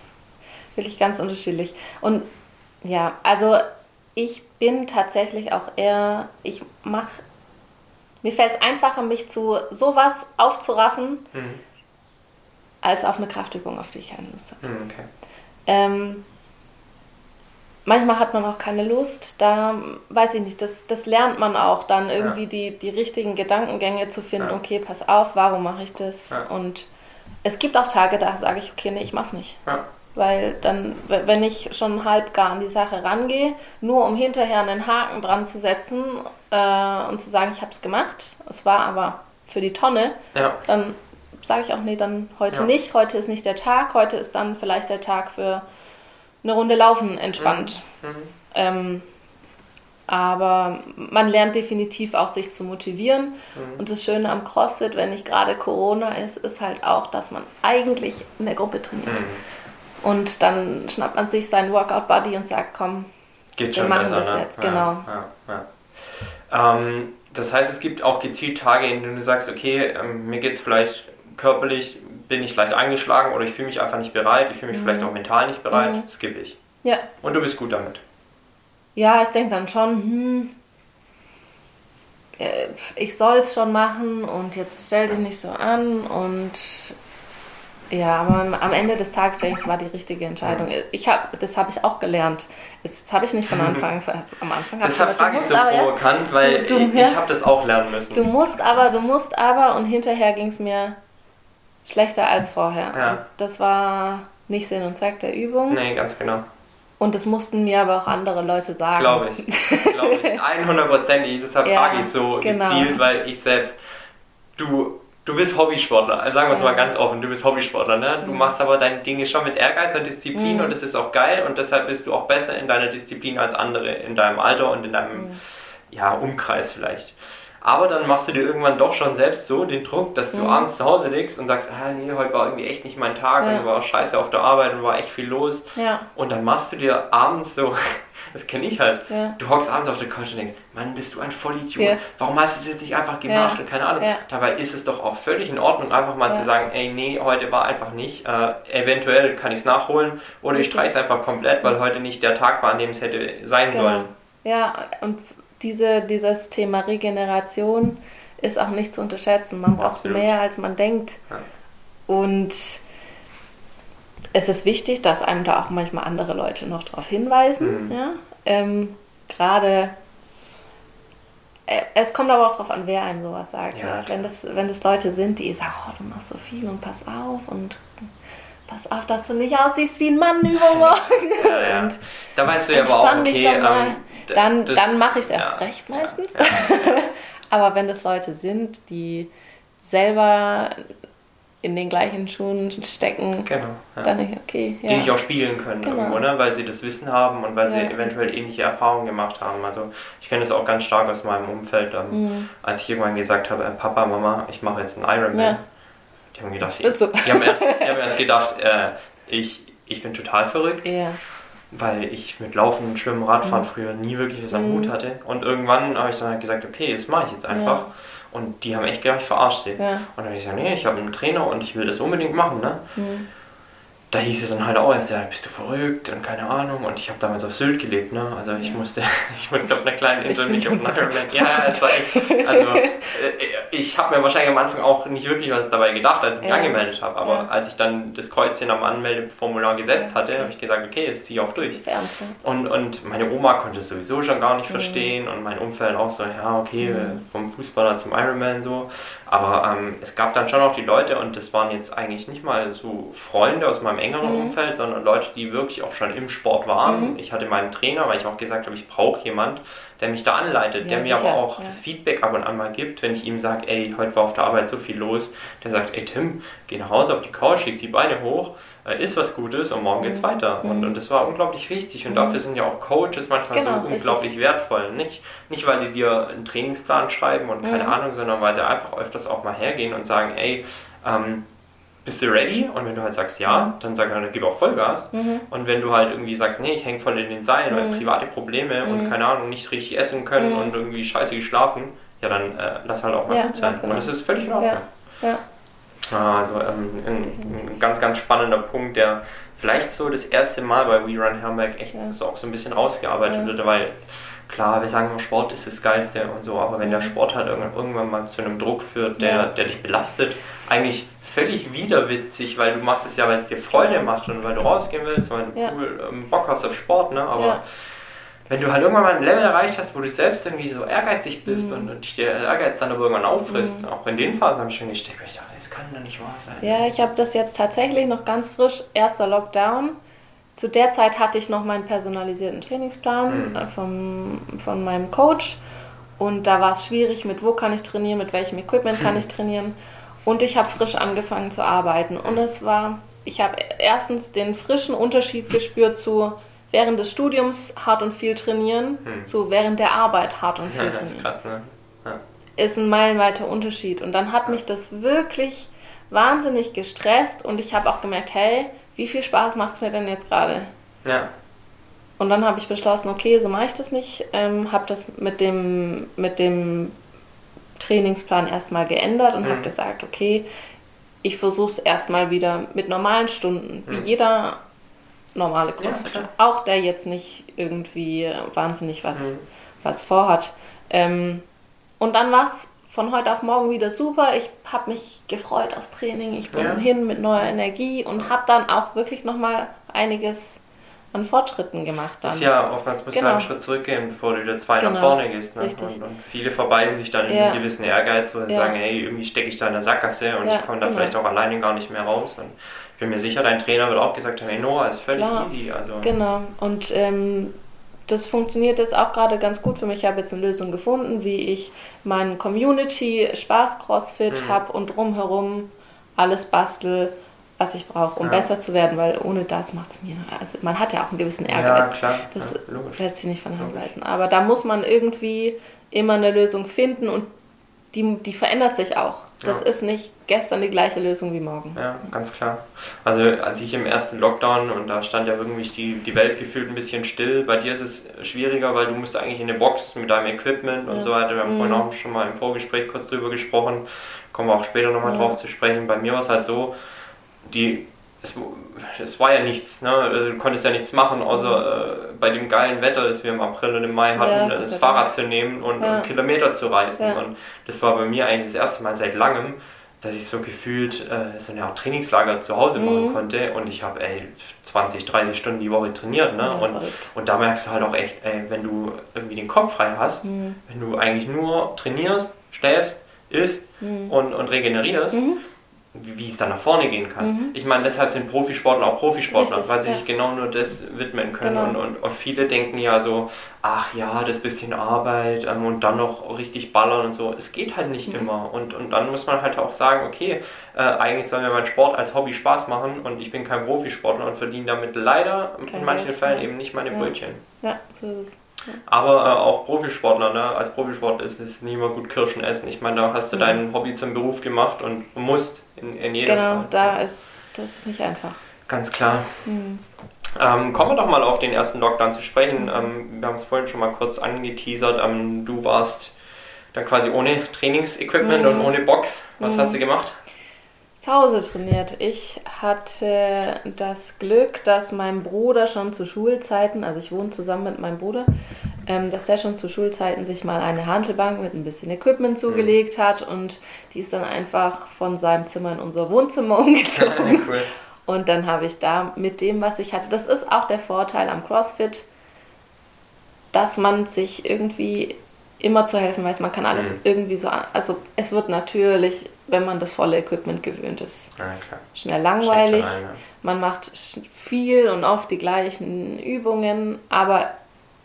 Wirklich ganz unterschiedlich. Und ja, also ich bin tatsächlich auch eher, ich mache mir fällt es einfacher, mich zu sowas aufzuraffen, mhm. als auf eine Kraftübung, auf die ich keine Lust habe. Mhm, okay. ähm, manchmal hat man auch keine Lust, da weiß ich nicht, das, das lernt man auch, dann irgendwie ja. die, die richtigen Gedankengänge zu finden, ja. okay, pass auf, warum mache ich das? Ja. Und es gibt auch Tage, da sage ich, okay, nee, ich mach's nicht. Weil dann, wenn ich schon halb gar an die Sache rangehe, nur um hinterher einen Haken dran zu setzen äh, und zu sagen, ich habe es gemacht, es war aber für die Tonne, ja. dann sage ich auch, nee, dann heute ja. nicht, heute ist nicht der Tag, heute ist dann vielleicht der Tag für eine Runde Laufen entspannt. Mhm. Mhm. Ähm, Aber man lernt definitiv auch sich zu motivieren. Mhm. Und das Schöne am CrossFit, wenn nicht gerade Corona ist, ist halt auch, dass man eigentlich in der Gruppe trainiert. Und dann schnappt man sich seinen Workout-Buddy und sagt, komm, Geht wir machen besser, das ne? jetzt. Ja, genau. Ja, ja. Ähm, das heißt, es gibt auch gezielt Tage, in denen du sagst, okay, ähm, mir geht es vielleicht körperlich, bin ich leicht angeschlagen oder ich fühle mich einfach nicht bereit, ich fühle mich mhm. vielleicht auch mental nicht bereit, mhm. skippe ich. Ja. Und du bist gut damit. Ja, ich denke dann schon, hm, äh, ich soll es schon machen und jetzt stell dich nicht so an und ja, aber am Ende des Tages denke ich, es war die richtige Entscheidung. Ich hab, das habe ich auch gelernt. Das habe ich nicht von Anfang am Anfang. Deshalb frage ich so provokant, weil du, du, ich, ich habe das auch lernen müssen. Du musst aber, du musst aber und hinterher ging es mir schlechter als vorher. Ja. Das war nicht Sinn und Zweck der Übung. Nee, ganz genau. Und das mussten mir aber auch andere Leute sagen. Glaube ich. Glaube ich. 100%. Deshalb ja, frage ich so genau. gezielt, weil ich selbst, du, du bist Hobbysportler. Also sagen wir es mal ganz offen, du bist Hobbysportler. Ne? Du machst aber deine Dinge schon mit Ehrgeiz und Disziplin mhm. und das ist auch geil und deshalb bist du auch besser in deiner Disziplin als andere in deinem Alter und in deinem mhm. ja, Umkreis vielleicht. Aber dann machst du dir irgendwann doch schon selbst so den Druck, dass du mhm. abends zu Hause liegst und sagst, ah nee, heute war irgendwie echt nicht mein Tag ja. und war scheiße auf der Arbeit und war echt viel los. Ja. Und dann machst du dir abends so, das kenne ich halt, ja. du hockst abends auf der Couch und denkst, Mann, bist du ein Vollidiot. Warum hast du es jetzt nicht einfach gemacht und keine Ahnung. Dabei ist es doch auch völlig in Ordnung, einfach mal zu sagen, ey, nee, heute war einfach nicht. Äh, eventuell kann ich es nachholen oder ich streiche es einfach komplett, weil heute nicht der Tag war, an dem es hätte sein genau. sollen. Ja, und diese, dieses Thema Regeneration ist auch nicht zu unterschätzen. Man braucht Absolut. mehr, als man denkt. Ja. Und es ist wichtig, dass einem da auch manchmal andere Leute noch darauf hinweisen. Mhm. Ja? Ähm, Gerade äh, es kommt aber auch darauf an, wer einem sowas sagt. Ja, wenn, das, wenn das Leute sind, die sagen, oh, du machst so viel und pass auf und pass auf, dass du nicht aussiehst wie ein Mann übermorgen. Ja, ja. da weißt du ja aber auch, okay, ähm, dann, dann mache ich es erst ja, recht meistens. Ja, Aber wenn das Leute sind, die selber in den gleichen Schuhen stecken, genau, dann okay. Die sich auch spiegeln können genau. irgendwo, ne? weil sie das Wissen haben und weil sie eventuell richtig. ähnliche Erfahrungen gemacht haben. Also ich kenne das auch ganz stark aus meinem Umfeld, ähm, mhm. als ich irgendwann gesagt habe, äh, Papa, Mama, ich mache jetzt einen Ironman. Die haben gedacht, ich, so. die, haben erst, die haben erst gedacht, äh, ich, ich bin total verrückt. Ja weil ich mit Laufen, Schwimmen, Radfahren mhm. früher nie wirklich was am mhm. Hut hatte. Und irgendwann habe ich dann halt gesagt, okay, das mache ich jetzt einfach. Ja. Und die haben echt gedacht, ich verarsche sie. Ja. Und dann habe ich gesagt, nee, ich habe einen Trainer und ich will das unbedingt machen. Ne? Mhm da hieß es dann halt auch erst, ja, bist du verrückt und keine Ahnung. Und ich habe damals auf Sylt gelebt, ne? Also ich musste, ich musste auf einer kleinen Insel nicht auf einer Ja, es war echt. Also äh, ich habe mir wahrscheinlich am Anfang auch nicht wirklich was dabei gedacht, als ich mich ja. angemeldet habe. Aber ja. als ich dann das Kreuzchen am Anmeldeformular gesetzt hatte, habe ich gesagt, okay, jetzt ziehe ich auch durch. Und, und meine Oma konnte es sowieso schon gar nicht mhm. verstehen und mein Umfeld auch so, ja, okay, mhm. vom Fußballer zum Ironman so. Aber ähm, es gab dann schon auch die Leute und das waren jetzt eigentlich nicht mal so Freunde aus meinem engeren mhm. Umfeld, sondern Leute, die wirklich auch schon im Sport waren. Mhm. Ich hatte meinen Trainer, weil ich auch gesagt habe, ich brauche jemand, der mich da anleitet, ja, der mir aber auch ja. das Feedback ab und an mal gibt, wenn ich ihm sage, ey, heute war auf der Arbeit so viel los. Der sagt, ey Tim, geh nach Hause auf die Couch, leg die Beine hoch, ist was Gutes und morgen geht's mhm. weiter. Und, mhm. und das war unglaublich wichtig. Und mhm. dafür sind ja auch Coaches manchmal genau, so unglaublich richtig. wertvoll. Nicht, nicht, weil die dir einen Trainingsplan schreiben und keine mhm. Ahnung, sondern weil sie einfach öfters auch mal hergehen und sagen, ey, ähm, bist du ready? Und wenn du halt sagst ja, dann sag dann gib auch Vollgas. Mhm. Und wenn du halt irgendwie sagst, nee, ich hänge voll in den Seilen, mhm. weil private Probleme mhm. und keine Ahnung, nicht richtig essen können mhm. und irgendwie scheiße geschlafen, ja, dann äh, lass halt auch mal ja, gut sein. Genau. Und das ist völlig in Ordnung. Ja. ja. Also ähm, ein, ein, ganz, ganz spannender Punkt, der vielleicht so das erste Mal bei We Run Herrenberg echt ja. so auch so ein bisschen rausgearbeitet wird, weil klar, wir sagen immer, Sport ist das Geiste und so, aber wenn der. Sport halt irgendwann, irgendwann mal zu einem Druck führt, der, der dich belastet, eigentlich völlig widerwitzig, weil du machst es ja, weil es dir Freude macht und weil du rausgehen willst, weil du ja. cool ähm, Bock hast auf Sport, ne? Aber ja. wenn du halt irgendwann mal ein Level erreicht hast, wo du selbst irgendwie so ehrgeizig bist mhm. und, und dich der Ehrgeiz dann aber irgendwann auffrisst, mhm. auch in den Phasen habe ich schon gesteckt, ich dachte, das kann doch nicht wahr sein. Ja, ich habe das jetzt tatsächlich noch ganz frisch, erster Lockdown. Zu der Zeit hatte ich noch meinen personalisierten Trainingsplan mhm. vom, von meinem Coach. Und da war es schwierig, mit wo kann ich trainieren, mit welchem Equipment kann ich trainieren. Und ich habe frisch angefangen zu arbeiten. Und es war, ich habe erstens den frischen Unterschied gespürt zu, während des Studiums hart und viel trainieren Hm. zu während der Arbeit hart und Ja, viel das ist trainieren. krass, ne? Ja. Ist ein meilenweiter Unterschied. Und dann hat mich das wirklich wahnsinnig gestresst und ich habe auch gemerkt, hey, wie viel Spaß macht es mir denn jetzt gerade? Ja. Und dann habe ich beschlossen, okay, so mache ich das nicht. Ähm, habe das mit dem, mit dem Trainingsplan erstmal geändert und Mhm. habe gesagt, okay, ich versuche es erstmal wieder mit normalen Stunden, wie Mhm. jeder normale Crossfitter. klar. auch der jetzt nicht irgendwie wahnsinnig was, Mhm. was vorhat. Ähm, und dann war es von heute auf morgen wieder super. Ich habe mich gefreut aufs Training. Ich bin Ja. hin mit neuer Energie und habe dann auch wirklich nochmal einiges an Fortschritten gemacht. Dann. Ist ja, oftmals musst Genau. du einen Schritt zurückgehen, bevor du wieder zwei nach Genau. vorne gehst. Ne? Und, und viele verbeißen sich dann in Ja. einen gewissen Ehrgeiz, wo sie Ja. sagen, hey, irgendwie stecke ich da in der Sackgasse und ich komme da genau. vielleicht auch alleine gar nicht mehr raus. Und ich bin mir sicher, dein Trainer wird auch gesagt haben, hey Noah, ist völlig Klar. easy. Also, Genau. Und ähm, das funktioniert jetzt auch gerade ganz gut für mich. Ich habe jetzt eine Lösung gefunden, wie ich meinen Community Spaß Crossfit Mhm. habe und drumherum alles bastel, was ich brauche, um Ja. besser zu werden, weil ohne das macht es mir. Also man hat ja auch einen gewissen ja, Ehrgeiz. klar. Das ja, lässt sich nicht von der Hand weisen. Aber da muss man irgendwie immer eine Lösung finden und die, die verändert sich auch. Das Ja. ist nicht gestern die gleiche Lösung wie morgen. Ja, ganz klar. Also als ich im ersten Lockdown und da stand ja irgendwie die, die Welt gefühlt ein bisschen still. Bei dir ist es schwieriger, weil du musst eigentlich in eine Box mit deinem Equipment und Ja. so weiter. Wir haben Mhm. vorhin auch schon mal im Vorgespräch kurz drüber gesprochen. Kommen wir auch später nochmal Ja. drauf zu sprechen. Bei mir war es halt so, die es, es war ja nichts, ne? Also Du konntest ja nichts machen, außer äh, bei dem geilen Wetter, das wir im April und im Mai hatten, Ja, das Fahrrad zu nehmen und, Ja. und Kilometer zu reisen. Ja. Und das war bei mir eigentlich das erste Mal seit langem, dass ich so gefühlt äh, so eine Art Trainingslager zu Hause machen Mhm. konnte und ich habe ey 20, 30 Stunden die Woche trainiert, ne? Und, und da merkst du halt auch echt, ey, wenn du irgendwie den Kopf frei hast, Mhm. wenn du eigentlich nur trainierst, schläfst, isst Mhm. und, und regenerierst, Mhm. Wie, es dann nach vorne gehen kann. Mhm. Ich meine, deshalb sind Profisportler auch Profisportler, Richtig, weil sie ja. sich genau nur das widmen können. Genau. Und, und, und viele denken ja so, ach ja, das bisschen Arbeit ähm, und dann noch richtig ballern und so. Es geht halt nicht Mhm. immer. Und, und dann muss man halt auch sagen, okay, äh, eigentlich soll mir mein Sport als Hobby Spaß machen und ich bin kein Profisportler und verdiene damit leider in Kein manchen Geld, Fällen eben nicht meine Ja. Brötchen. Ja, so ist es. Aber äh, auch Profisportler, ne? als Profisportler ist es nicht immer gut Kirschen essen. Ich meine, da hast du Mhm. dein Hobby zum Beruf gemacht und musst in, in jedem Genau, Fall. da ist das ist nicht einfach. Ganz klar. Mhm. Ähm, kommen wir doch mal auf den ersten Lockdown zu sprechen. Ähm, wir haben es vorhin schon mal kurz angeteasert. Ähm, du warst dann quasi ohne Trainingsequipment Mhm. und ohne Box. Was Mhm. hast du gemacht? Zu Hause trainiert. Ich hatte das Glück, dass mein Bruder schon zu Schulzeiten, also ich wohne zusammen mit meinem Bruder, ähm, dass der schon zu Schulzeiten sich mal eine Handelbank mit ein bisschen Equipment zugelegt hat und die ist dann einfach von seinem Zimmer in unser Wohnzimmer umgezogen. cool. Und dann habe ich da mit dem, was ich hatte, das ist auch der Vorteil am CrossFit, dass man sich irgendwie immer zu helfen weiß. Man kann alles Mhm. irgendwie so, also es wird natürlich, wenn man das volle Equipment gewöhnt ist, Ja, schnell langweilig. Ein, ja. Man macht viel und oft die gleichen Übungen, aber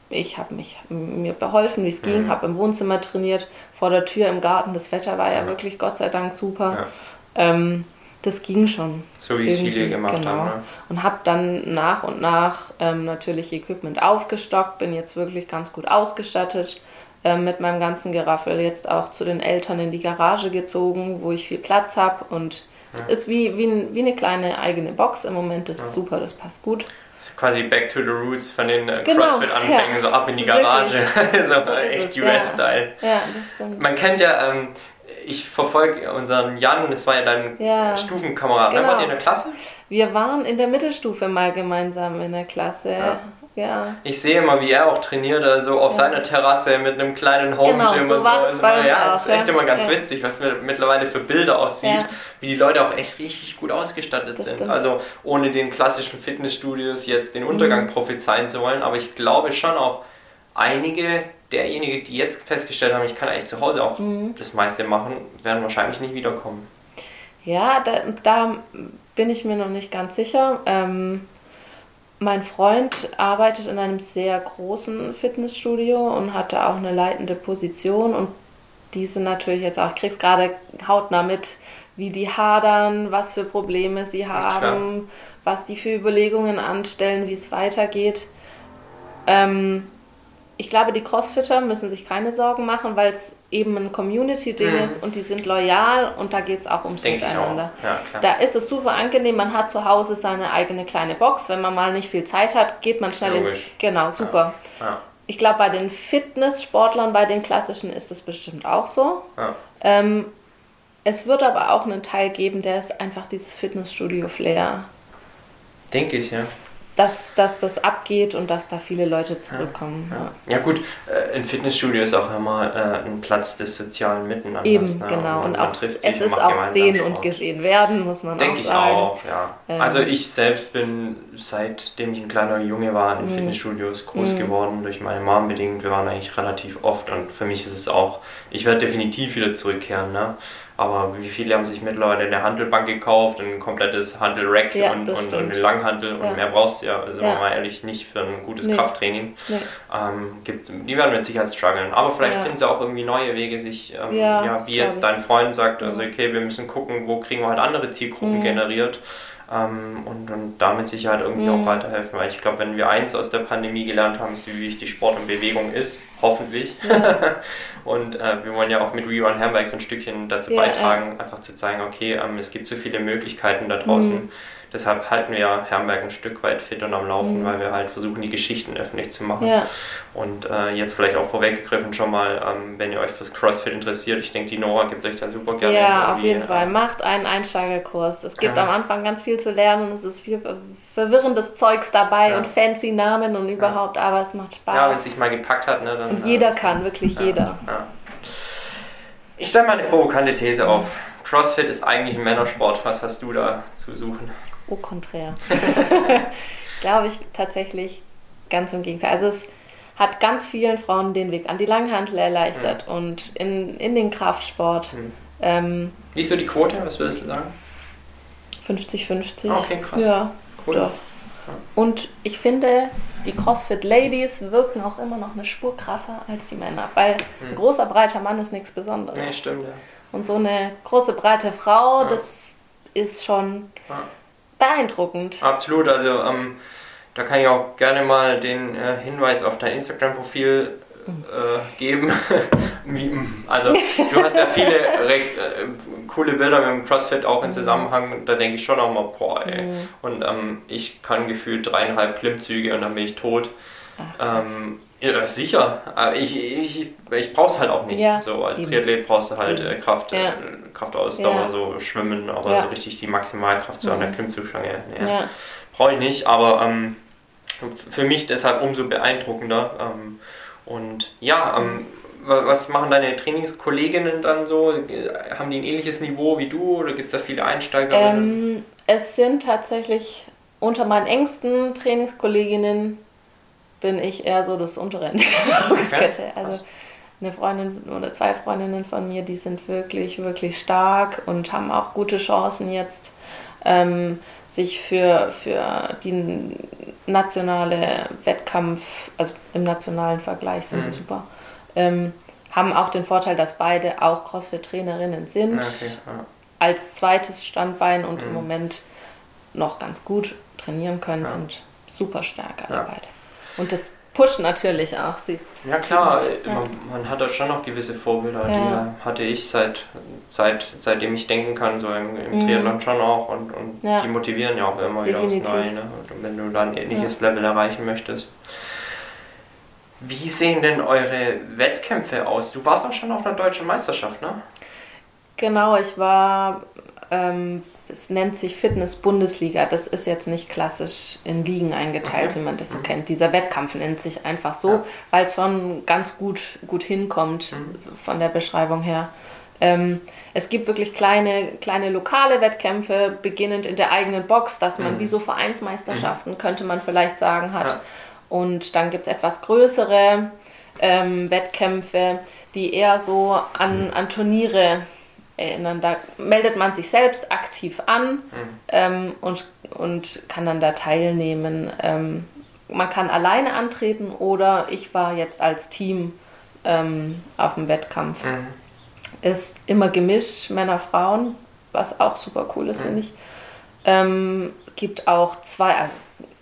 ich habe mich mir beholfen, wie es ging, Mhm. habe im Wohnzimmer trainiert, vor der Tür im Garten. Das Wetter war ja, Ja. wirklich Gott sei Dank super. Ähm, das ging schon. So wie es viele gemacht genau. haben. Ne? Und habe dann nach und nach ähm, natürlich Equipment aufgestockt, bin jetzt wirklich ganz gut ausgestattet mit meinem ganzen Geraffel. Jetzt auch zu den Eltern in die Garage gezogen, wo ich viel Platz habe und es Ja. ist wie, wie, wie eine kleine eigene Box im Moment. Das ist Ja. super, das passt gut. Das ist quasi back to the roots von den äh, Genau, CrossFit-Anfängen, ja. so ab in die Garage. so echt. US-Style. Ja, das stimmt. Man kennt ja, ähm, ich verfolge unseren Jan, das war ja dein Ja. Stufenkamerad. Ne? Genau. Wart ihr in der Klasse? Wir waren in der Mittelstufe mal gemeinsam in der Klasse. Ja. Ich sehe immer, wie er auch trainiert, also auf Ja. seiner Terrasse mit einem kleinen Home Genau, Gym so und so. Also, ja, auch, das ist echt ja. immer ganz witzig, was man mittlerweile für Bilder aussieht, Ja. wie die Leute auch echt richtig gut ausgestattet Das sind. stimmt. Also ohne den klassischen Fitnessstudios jetzt den Untergang Mhm. prophezeien zu wollen, aber ich glaube schon auch einige derjenigen, die jetzt festgestellt haben, ich kann eigentlich zu Hause auch Mhm. das meiste machen, werden wahrscheinlich nicht wiederkommen. Ja, da, da bin ich mir noch nicht ganz sicher. Ähm, mein Freund arbeitet in einem sehr großen Fitnessstudio und hatte auch eine leitende Position und die sind natürlich jetzt auch, ich krieg's gerade hautnah mit, wie die hadern, was für Probleme sie klar. haben, was die für Überlegungen anstellen, wie es weitergeht. Ähm, ich glaube, die Crossfitter müssen sich keine Sorgen machen, weil es eben ein Community-Ding Mhm. ist und die sind loyal und da geht es auch ums Denke ich auch. Miteinander. Ja. Da ist es super angenehm, man hat zu Hause seine eigene kleine Box. Wenn man mal nicht viel Zeit hat, geht man schnell in. Logisch. Genau, super. ja, Ich glaube, bei den Fitnesssportlern, bei den klassischen ist es bestimmt auch so. ja. Ähm, es wird aber auch einen Teil geben, der ist einfach dieses Fitnessstudio-Flair. Denke ich, ja. Dass, dass das abgeht und dass da viele Leute zurückkommen. Ja, ja gut, äh, ein Fitnessstudio ist auch immer äh, ein Platz des sozialen Miteinanders. Eben, ne? genau. Und, man auch, es und ist auch sehen Sport. und gesehen werden, muss man Denke auch ich sagen. auch, ja. Ähm. Also ich selbst bin, seitdem ich ein kleiner Junge war, in Fitnessstudios groß geworden, durch meine Mom bedingt. Wir waren eigentlich relativ oft und für mich ist es auch, ich werde definitiv wieder zurückkehren, ne? Aber wie viele haben sich mittlerweile eine Handelbank gekauft, ein komplettes Handelrack Ja, und, und, und eine Langhantel und Ja. mehr brauchst du ja, also Ja. mal ehrlich, nicht für ein gutes Nee. Krafttraining. Nee. Ähm, gibt, die werden mit Sicherheit strugglen. Aber vielleicht finden sie auch irgendwie neue Wege, sich, ähm, Ja, wie jetzt dein Freund sagt, Mhm. also okay, wir müssen gucken, wo kriegen wir halt andere Zielgruppen Mhm. generiert ähm, und, und damit Sicherheit irgendwie Mhm. auch weiterhelfen. Weil ich glaube, wenn wir eins aus der Pandemie gelernt haben, ist, wie wichtig Sport und Bewegung ist, hoffentlich. und äh, wir wollen ja auch mit Rerun so ein Stückchen dazu Ja, beitragen, einfach zu zeigen, okay, ähm, es gibt so viele Möglichkeiten da draußen. Mhm. Deshalb halten wir ja Herrenberg ein Stück weit fit und am Laufen, Mhm. weil wir halt versuchen, die Geschichten öffentlich zu machen. Ja, Und äh, jetzt vielleicht auch vorweggegriffen schon mal, ähm, wenn ihr euch fürs CrossFit interessiert, ich denke, die Nora gibt euch da super gerne. ja auf jeden äh, Fall. Macht einen Einsteigerkurs. Es gibt Ja. am Anfang ganz viel zu lernen und es ist viel verwirrendes Zeugs dabei Ja. und fancy Namen und überhaupt, aber es macht Ja, wenn es Spaß. sich mal gepackt hat, ne, dann. und äh, jeder ist- kann, wirklich jeder. Ich stelle mal eine provokante These auf. CrossFit ist eigentlich ein Männersport. Was hast du da zu suchen? Au contraire. Glaube ich tatsächlich ganz im Gegenteil. Also es hat ganz vielen Frauen den Weg an die Langhantel erleichtert und in, in den Kraftsport. Mhm. Ähm, Wie ist so die Quote? Was würdest du sagen? 50-50. Ah, Okay, krass. Ja, Cool. doch. Und ich finde, die CrossFit-Ladies wirken auch immer noch eine Spur krasser als die Männer. Weil ein Mhm. großer, breiter Mann ist nichts Besonderes. Nee, stimmt, ja. Und so eine große, breite Frau, Ja. das ist schon Ja. Beeindruckend. Absolut, also ähm, da kann ich auch gerne mal den äh, Hinweis auf dein Instagram-Profil äh, geben. Also du hast ja viele recht äh, coole Bilder mit dem CrossFit auch im Zusammenhang, da denke ich schon auch mal, boah ey. Mhm. Und ähm, ich kann gefühlt dreieinhalb Klimmzüge und dann bin ich tot. Ach, Ähm, ja, sicher. Aber Ich, ich, ich brauch's halt auch nicht. Ja, so als eben. Triathlet brauchst du halt äh, Kraft, Ja. äh, Kraftausdauer, Ja. so schwimmen, aber so richtig die Maximalkraft so an der Mhm. Klimmzugstange. Ja. Brauche ich nicht, aber ähm, für mich deshalb umso beeindruckender. Ähm, und ja, ähm, wa- was machen deine Trainingskolleginnen dann so? Haben die ein ähnliches Niveau wie du oder gibt es da viele Einsteigerinnen? Ähm, es sind tatsächlich unter meinen engsten Trainingskolleginnen bin ich eher so das untere Ende der Nahrungskette. Okay, Also eine Freundin oder zwei Freundinnen von mir, die sind wirklich, wirklich stark und haben auch gute Chancen jetzt, ähm, sich für, für die nationale Wettkampf, also im nationalen Vergleich sind Mhm. die super, ähm, haben auch den Vorteil, dass beide auch CrossFit-Trainerinnen sind okay, ja. als zweites Standbein und im Mhm. Moment noch ganz gut trainieren können, Ja. sind super stark alle Ja. beide. Und das pusht natürlich auch. Ja klar, Ja. Man, man hat da schon noch gewisse Vorbilder, die Ja. hatte ich seit, seit seitdem ich denken kann, so im, im Mhm. Triathlon schon auch und, und Ja. die motivieren ja auch immer wieder aufs Definitiv. Neue. Ne? Und wenn du dann ein ähnliches Level erreichen möchtest. Wie sehen denn eure Wettkämpfe aus? Du warst auch schon auf einer deutschen Meisterschaft, ne? Genau, ich war, ähm, es nennt sich Fitness-Bundesliga. Das ist jetzt nicht klassisch in Ligen eingeteilt, Okay. wie man das so kennt. Dieser Wettkampf nennt sich einfach so, Ja. weil es schon ganz gut, gut hinkommt Mhm. von der Beschreibung her. Ähm, es gibt wirklich kleine, kleine lokale Wettkämpfe, beginnend in der eigenen Box, dass man Mhm. wie so Vereinsmeisterschaften, könnte man vielleicht sagen, hat. Ja. Und dann gibt es etwas größere ähm, Wettkämpfe, die eher so an, an Turniere erinnern. Da meldet man sich selbst aktiv an Mhm. ähm, und, und kann dann da teilnehmen. Ähm, man kann alleine antreten oder ich war jetzt als Team ähm, auf dem Wettkampf. Mhm. Ist immer gemischt, Männer, Frauen, was auch super cool ist, Mhm. finde ich. Ähm, gibt auch zwei, also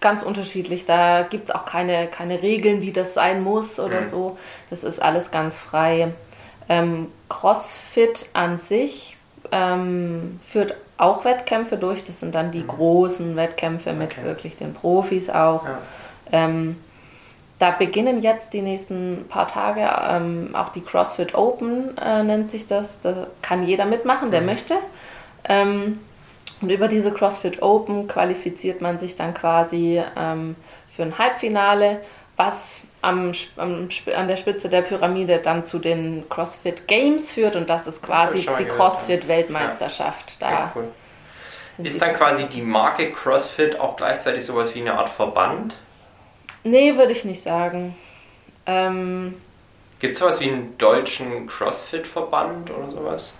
ganz unterschiedlich. Da gibt es auch keine, keine Regeln, wie das sein muss oder Mhm. so. Das ist alles ganz frei. Ähm, CrossFit an sich ähm, führt auch Wettkämpfe durch. Das sind dann die großen Wettkämpfe mit Okay. wirklich den Profis auch. Ja. Ähm, da beginnen jetzt die nächsten paar Tage ähm, auch die CrossFit Open, äh, nennt sich das. Da kann jeder mitmachen, der Mhm. möchte. Ähm, und über diese CrossFit Open qualifiziert man sich dann quasi ähm, für ein Halbfinale, was am, am, an der Spitze der Pyramide dann zu den CrossFit Games führt. Und das ist Das quasi mal die ja. CrossFit Weltmeisterschaft. Da Ja, cool. Ist dann quasi die Marke CrossFit auch gleichzeitig sowas wie eine Art Verband? Nee, würde ich nicht sagen. Ähm, Gibt es sowas wie einen deutschen CrossFit-Verband oder sowas?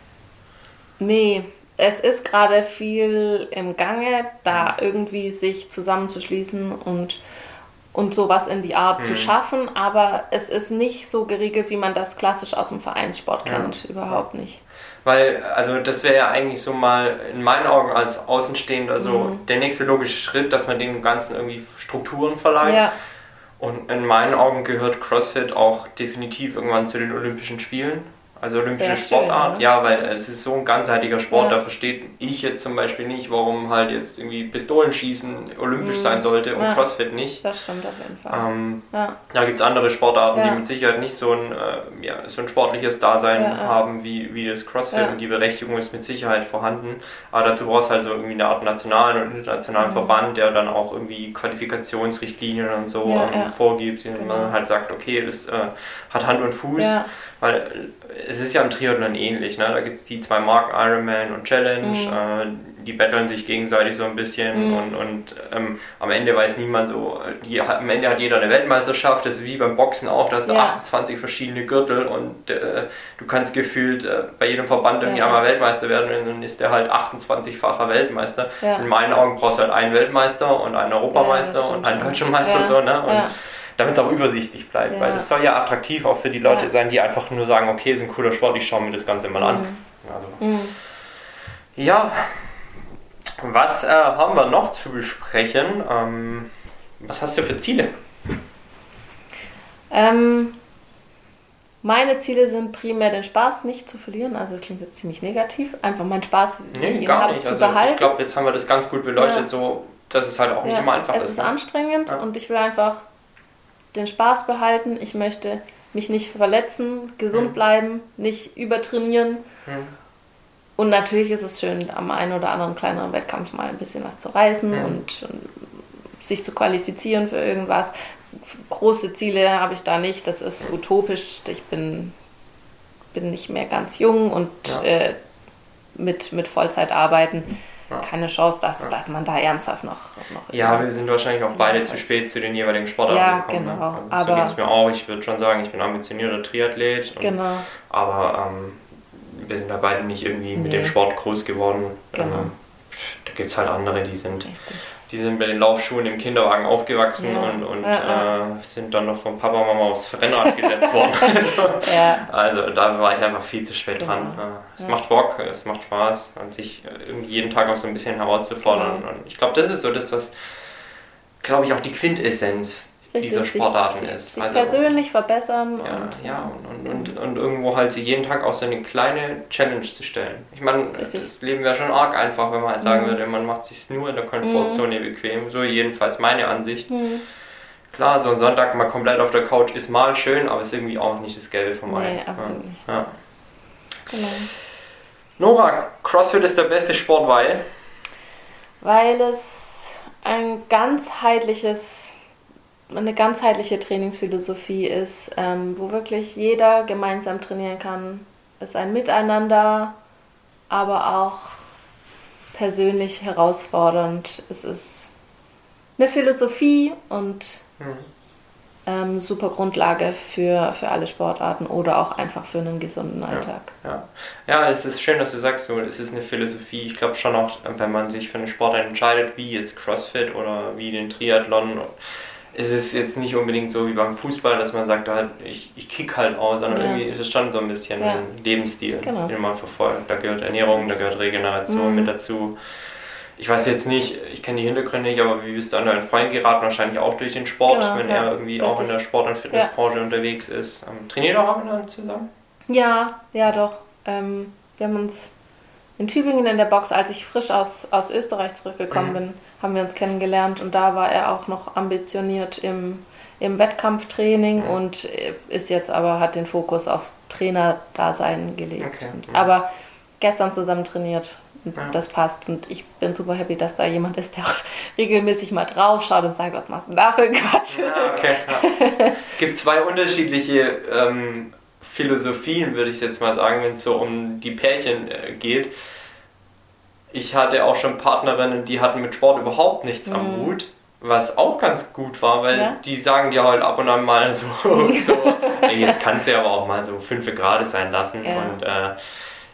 Nee, es ist gerade viel im Gange, da irgendwie sich zusammenzuschließen und, und sowas in die Art zu Mhm. schaffen, aber es ist nicht so geregelt, wie man das klassisch aus dem Vereinssport Ja. kennt. Überhaupt nicht. Weil, also das wäre ja eigentlich so mal in meinen Augen als Außenstehender so Mhm. der nächste logische Schritt, dass man dem Ganzen irgendwie Strukturen verleiht. Ja, Und in meinen Augen gehört CrossFit auch definitiv irgendwann zu den Olympischen Spielen. Also olympische schön, Sportart, ne? ja, weil es ist so ein ganzheitlicher Sport, Ja. da versteht ich jetzt zum Beispiel nicht, warum halt jetzt irgendwie Pistolenschießen olympisch Mhm. sein sollte und Ja. CrossFit nicht. das stimmt auf jeden Fall. Ähm, Ja, da gibt es andere Sportarten, die Ja. mit Sicherheit nicht so ein, äh, ja, so ein sportliches Dasein Ja, ja. haben wie, wie das CrossFit Ja. und die Berechtigung ist mit Sicherheit vorhanden. Aber dazu brauchst du halt so irgendwie eine Art nationalen und internationalen Mhm. Verband, der dann auch irgendwie Qualifikationsrichtlinien und so Ja, ähm, ja. vorgibt, Genau. man halt sagt, okay, das äh, hat Hand und Fuß. Weil es ist ja im Triathlon ähnlich, ne? Da gibt es die zwei Marken Ironman und Challenge, Mhm. äh, die betteln sich gegenseitig so ein bisschen Mhm. und, und ähm, am Ende weiß niemand so, die, am Ende hat jeder eine Weltmeisterschaft, das ist wie beim Boxen auch, da hast du Ja. 28 verschiedene Gürtel und äh, du kannst gefühlt äh, bei jedem Verband irgendwie Ja. einmal Weltmeister werden und dann ist der halt 28-facher Weltmeister. ja. In meinen Augen brauchst du halt einen Weltmeister und einen Europameister und einen deutschen Meister so, ne? Und ja. Damit es auch übersichtlich bleibt, Ja. weil es soll ja attraktiv auch für die Leute Ja. sein, die einfach nur sagen, okay, ist ein cooler Sport, ich schaue mir das Ganze mal an. Mhm. Also, Mhm. ja, was äh, haben wir noch zu besprechen? Ähm, was hast du für Ziele? Ähm, meine Ziele sind primär den Spaß nicht zu verlieren, also klingt jetzt ziemlich negativ, einfach meinen Spaß Nee, gar habe, nicht. zu Also behalten. ich glaube, jetzt haben wir das ganz gut beleuchtet, Ja. so dass es halt auch nicht Ja, immer einfach es ist. ist ne? anstrengend Ja. und ich will einfach den Spaß behalten. Ich möchte mich nicht verletzen, gesund Mhm. bleiben, nicht übertrainieren. Hm. Und natürlich ist es schön, am einen oder anderen kleineren Wettkampf mal ein bisschen was zu reißen Mhm. und, und sich zu qualifizieren für irgendwas. Große Ziele habe ich da nicht, das ist utopisch. Ich bin, bin nicht mehr ganz jung und Ja. äh, mit, mit Vollzeit arbeiten. Keine Chance, dass, dass man da ernsthaft noch. noch Ja, wir sind wahrscheinlich auch beide zu spät zu den jeweiligen Sportarten Ja, gekommen. genau, Ne? Also, so aber- geht es mir auch. Ich würde schon sagen, ich bin ambitionierter Triathlet. Und, Genau. Aber ähm, wir sind da beide nicht irgendwie mit Nee. dem Sport groß geworden. Genau. Ähm, da gibt es halt andere, die sind, Richtig. Die sind mit den Laufschuhen im Kinderwagen aufgewachsen Ja. und, und Ja, Äh, sind dann noch vom Papa und Mama aufs Rennrad gesetzt worden. also, Ja, also da war ich einfach viel zu spät Genau. dran. Es macht Bock, es macht Spaß und sich irgendwie jeden Tag auch so ein bisschen herauszufordern. Genau. Und ich glaube, das ist so das, was, glaube ich, auch die Quintessenz richtig. dieser Sportarten sich, ist. Sich Also- persönlich verbessern Ja, und ja und, und, und, und irgendwo halt sich jeden Tag auch so eine kleine Challenge zu stellen. Ich meine, das Leben wäre schon arg einfach, wenn man halt sagen Mhm. würde, man macht sich nur in der Komfortzone bequem. So jedenfalls meine Ansicht. Hm, Klar, so ein Sonntag mal komplett auf der Couch ist mal schön, aber ist irgendwie auch nicht das Gelbe vom Ei. Nee, absolut nicht. Ja. genau. Nora, CrossFit ist der beste Sport, weil Weil es ein ganzheitliches, eine ganzheitliche Trainingsphilosophie ist, ähm, wo wirklich jeder gemeinsam trainieren kann. Es ist ein Miteinander, aber auch persönlich herausfordernd. Es ist eine Philosophie und Mhm. ähm, super Grundlage für, für alle Sportarten oder auch einfach für einen gesunden Alltag. Ja. ja, es ist schön, dass du sagst, so, es ist eine Philosophie. Ich glaube schon auch, wenn man sich für einen Sport entscheidet, wie jetzt CrossFit oder wie den Triathlon, ist es jetzt nicht unbedingt so wie beim Fußball, dass man sagt, halt, ich, ich kick halt aus, sondern Ja. irgendwie ist es schon so ein bisschen Ja. ein Lebensstil, Genau. den man verfolgt. Da gehört Ernährung, da gehört Regeneration Mhm. mit dazu. ich weiß jetzt nicht, ich kenne die Hintergründe nicht, aber wie bist du an deinen Freund geraten? Wahrscheinlich auch durch den Sport, Genau, wenn ja, er irgendwie richtig. auch in der Sport- und Fitnessbranche unterwegs ist. Ähm, trainiert auch ab an zusammen? Ja, ja doch. Ähm, wir haben uns in Tübingen in der Box, als ich frisch aus, aus Österreich zurückgekommen Mhm. bin, haben wir uns kennengelernt und da war er auch noch ambitioniert im, im Wettkampftraining Mhm. und ist jetzt aber, hat den Fokus aufs Trainerdasein gelegt. Okay, Und, mhm. aber gestern zusammen trainiert. Ja. Das passt und ich bin super happy, dass da jemand ist, der auch regelmäßig mal drauf schaut und sagt, was machst du da für Quatsch? Ja, okay. Ja. gibt zwei unterschiedliche ähm, Philosophien, würde ich jetzt mal sagen, wenn es so um die Pärchen äh, geht. Ich hatte auch schon Partnerinnen, die hatten mit Sport überhaupt nichts am Mhm. Hut. Was auch ganz gut war, weil Ja. die sagen dir halt ab und an mal so, so ey, jetzt kannst du ja aber auch mal so 5 Grad sein lassen Ja. und äh,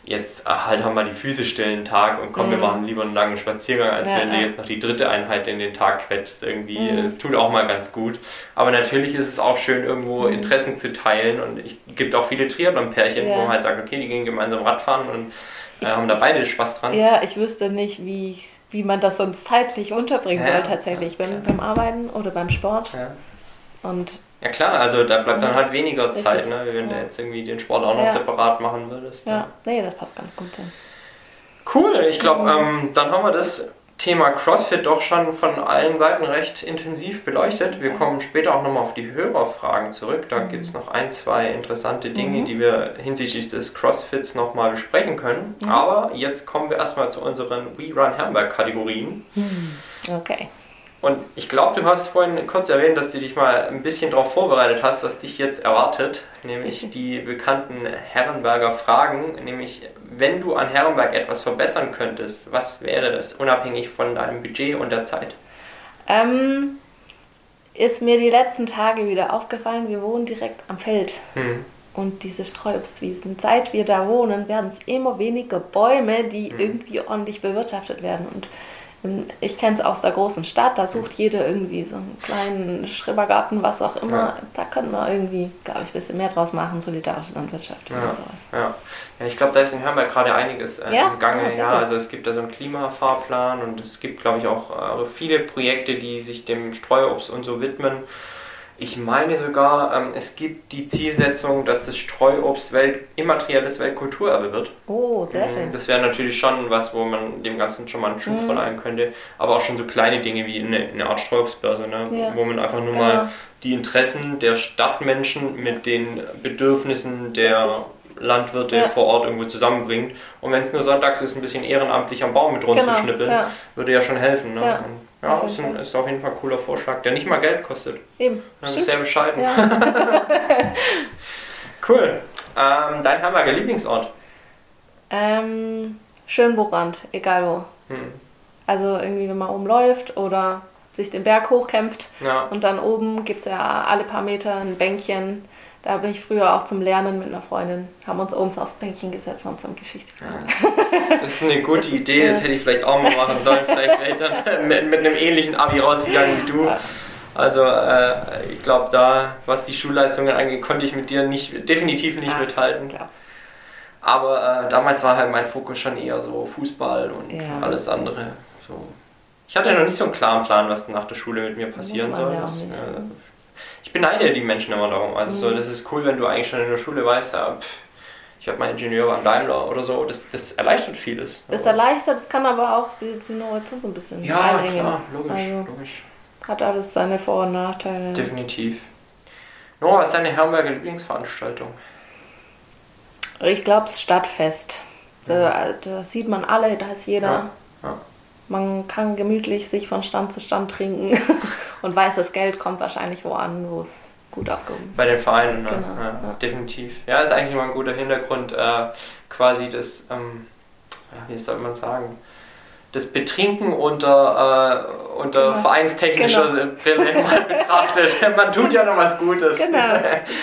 jetzt äh, halt haben wir die Füße still einen Tag und komm, wir Mhm. machen lieber einen langen Spaziergang, als Ja, wenn du ja. jetzt noch die dritte Einheit in den Tag quetschst irgendwie. Mhm. Es tut auch mal ganz gut. Aber natürlich ist es auch schön, irgendwo Mhm. Interessen zu teilen und es gibt auch viele Triathlon-Pärchen, wo Ja. man halt sagt, okay, die gehen gemeinsam Radfahren und äh, haben da beide Spaß dran. Ja, ich wüsste nicht, wie, ich- wie man das sonst zeitlich unterbringen Ja, soll tatsächlich. Ich ja. beim Arbeiten oder beim Sport Ja. und Ja klar, also da bleibt dann halt weniger Richtig. Zeit, ne? wenn du jetzt irgendwie den Sport auch noch separat machen würdest. ja, nee, das passt ganz gut. Dann. Cool, ich glaube, Mhm. ähm, dann haben wir das Thema CrossFit doch schon von allen Seiten recht intensiv beleuchtet. Wir kommen später auch nochmal auf die Hörerfragen zurück. Da gibt es noch ein, zwei interessante Dinge, Mhm. die wir hinsichtlich des CrossFits nochmal besprechen können. Mhm. Aber jetzt kommen wir erstmal zu unseren We Run Hamburg Kategorien. Okay. Und ich glaube, du hast vorhin kurz erwähnt, dass du dich mal ein bisschen darauf vorbereitet hast, was dich jetzt erwartet, nämlich die bekannten Herrenberger Fragen, nämlich wenn du an Herrenberg etwas verbessern könntest, was wäre das, unabhängig von deinem Budget und der Zeit? Ähm, ist mir die letzten Tage wieder aufgefallen, wir wohnen direkt am Feld. Hm. Und diese Streuobstwiesen, seit wir da wohnen, werden es immer weniger Bäume, die Mhm. irgendwie ordentlich bewirtschaftet werden. Und ich kenne es aus der großen Stadt, da sucht jeder irgendwie so einen kleinen Schrebergarten, was auch immer. Ja. Da könnte man irgendwie, glaube ich, ein bisschen mehr draus machen, solidarische Landwirtschaft oder Ja. sowas. Ja. ja, ich glaube, da ist in Herrenberg gerade einiges äh, Ja? im Gange. Ja, also es gibt da so einen Klimafahrplan und es gibt, glaube ich, auch äh, viele Projekte, die sich dem Streuobst und so widmen. Ich meine sogar, ähm, es gibt die Zielsetzung, dass das Streuobst Welt, immaterielles Weltkulturerbe wird. Oh, sehr Ähm, schön. Das wäre natürlich schon was, wo man dem Ganzen schon mal einen Schub Mhm. verleihen könnte. Aber auch schon so kleine Dinge wie eine, eine Art Streuobstbörse, ne? Ja. wo man einfach nur Genau. mal die Interessen der Stadtmenschen mit den Bedürfnissen der Richtig. Landwirte Ja. vor Ort irgendwo zusammenbringt. Und wenn es nur sonntags ist, ein bisschen ehrenamtlich am Baum mit rumzuschnippeln, Genau, ja. würde ja schon helfen. Ne? Ja, ist, ein, ist auf jeden Fall ein cooler Vorschlag, der nicht mal Geld kostet. Eben. Das ist sehr bescheiden. Ja. Cool. Ähm, dein Hamburger Lieblingsort? ähm, Schönbuchrand, egal wo. Hm. Also irgendwie, wenn man oben läuft oder sich den Berg hochkämpft Ja. und dann oben gibt es ja alle paar Meter ein Bänkchen. Da bin ich früher auch zum Lernen mit einer Freundin, haben uns oben aufs Bänkchen gesetzt und uns haben Geschichte gehört. Das ist eine gute Idee, das hätte ich vielleicht auch mal machen sollen. Vielleicht wäre ich dann mit, mit einem ähnlichen Abi rausgegangen wie du. Also äh, ich glaube, da, was die Schulleistungen angeht, konnte ich mit dir nicht, definitiv nicht Ah, mithalten. Klar. Aber äh, damals war halt mein Fokus schon eher so Fußball und Ja. alles andere. So. Ich hatte noch nicht so einen klaren Plan, was nach der Schule mit mir passieren soll. ja auch Das, nicht. äh, ich beneide die Menschen immer darum. Also so, Mhm. das ist cool, wenn du eigentlich schon in der Schule weißt, ja, pff, ich habe meinen Ingenieur beim Daimler oder so. Das, das erleichtert vieles. Das Aber- erleichtert, es kann aber auch die, den Horizont so ein bisschen ja, einengen. klar, logisch, Also logisch. hat alles seine Vor- und Nachteile. Definitiv. Nora, was ist deine Herrenberger Lieblingsveranstaltung? Ich glaube, das Stadtfest. Da, da sieht man alle, da ist jeder. Ja, ja. Man kann gemütlich sich von Stand zu Stand trinken und weiß, das Geld kommt wahrscheinlich wo an, wo es gut aufgehoben ist. Bei den Vereinen, ne? Genau, ja, ja. definitiv. Ja, ist eigentlich immer ein guter Hintergrund, äh, quasi das, ähm, wie soll man sagen, das Betrinken unter, äh, unter Genau. vereinstechnischer mal betrachtet. Man tut ja noch was Gutes. Genau,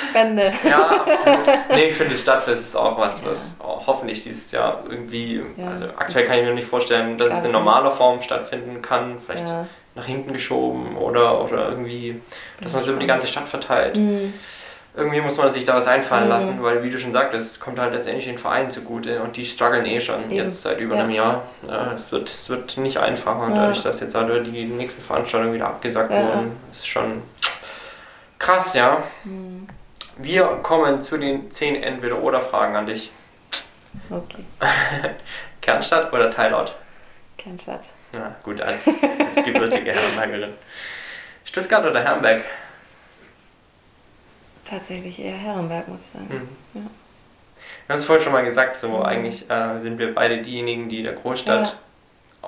Spende. Ja, absolut. Nee, ich finde, das Stadtfest ist auch was, was auch hoffentlich dieses Jahr irgendwie, Ja. also aktuell kann ich mir nicht vorstellen, dass Glaub es in normaler Form stattfinden kann. Vielleicht Ja. nach hinten geschoben oder, oder irgendwie, dass man es über die ganze Stadt verteilt. Mhm. Irgendwie muss man sich da was einfallen Mhm. lassen, weil wie du schon sagtest, es kommt halt letztendlich den Vereinen zugute und die strugglen eh schon Eben. jetzt seit über Ja. einem Jahr. Ja, es, wird, es wird nicht einfacher und Ja. dadurch, dass jetzt halt die nächsten Veranstaltungen wieder abgesagt wurden, ist schon krass, ja. Hm. Wir kommen zu den 10 Entweder-Oder-Fragen an dich. Okay, Kernstadt oder Teilort? Kernstadt. Ja, gut, als, als gebürtige Herrenbergerin. Stuttgart oder Herrenberg? Tatsächlich eher Herrenberg, muss ich sagen. Hm. Ja. Wir haben es vorhin schon mal gesagt, so Mhm. eigentlich äh, sind wir beide diejenigen, die der Großstadt,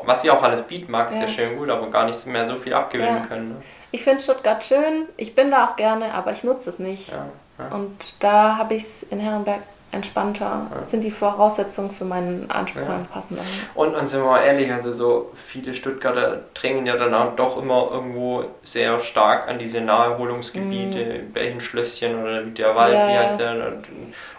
was sie auch alles bieten mag, ist ja, Ja. schön gut, aber gar nicht mehr so viel abgewinnen Ja. können. Ne? Ich finde Stuttgart schön, ich bin da auch gerne, aber ich nutze es nicht. Ja, ja. Und da habe ich es in Herrenberg entspannter, Ja. sind die Voraussetzungen für meinen Anspruch Ja. passender. Und, und sind wir mal ehrlich, also so viele Stuttgarter drängen ja dann auch doch immer irgendwo sehr stark an diese Naherholungsgebiete, Belchenschlösschen oder der Wald, Mhm. Ja, wie heißt der? Und,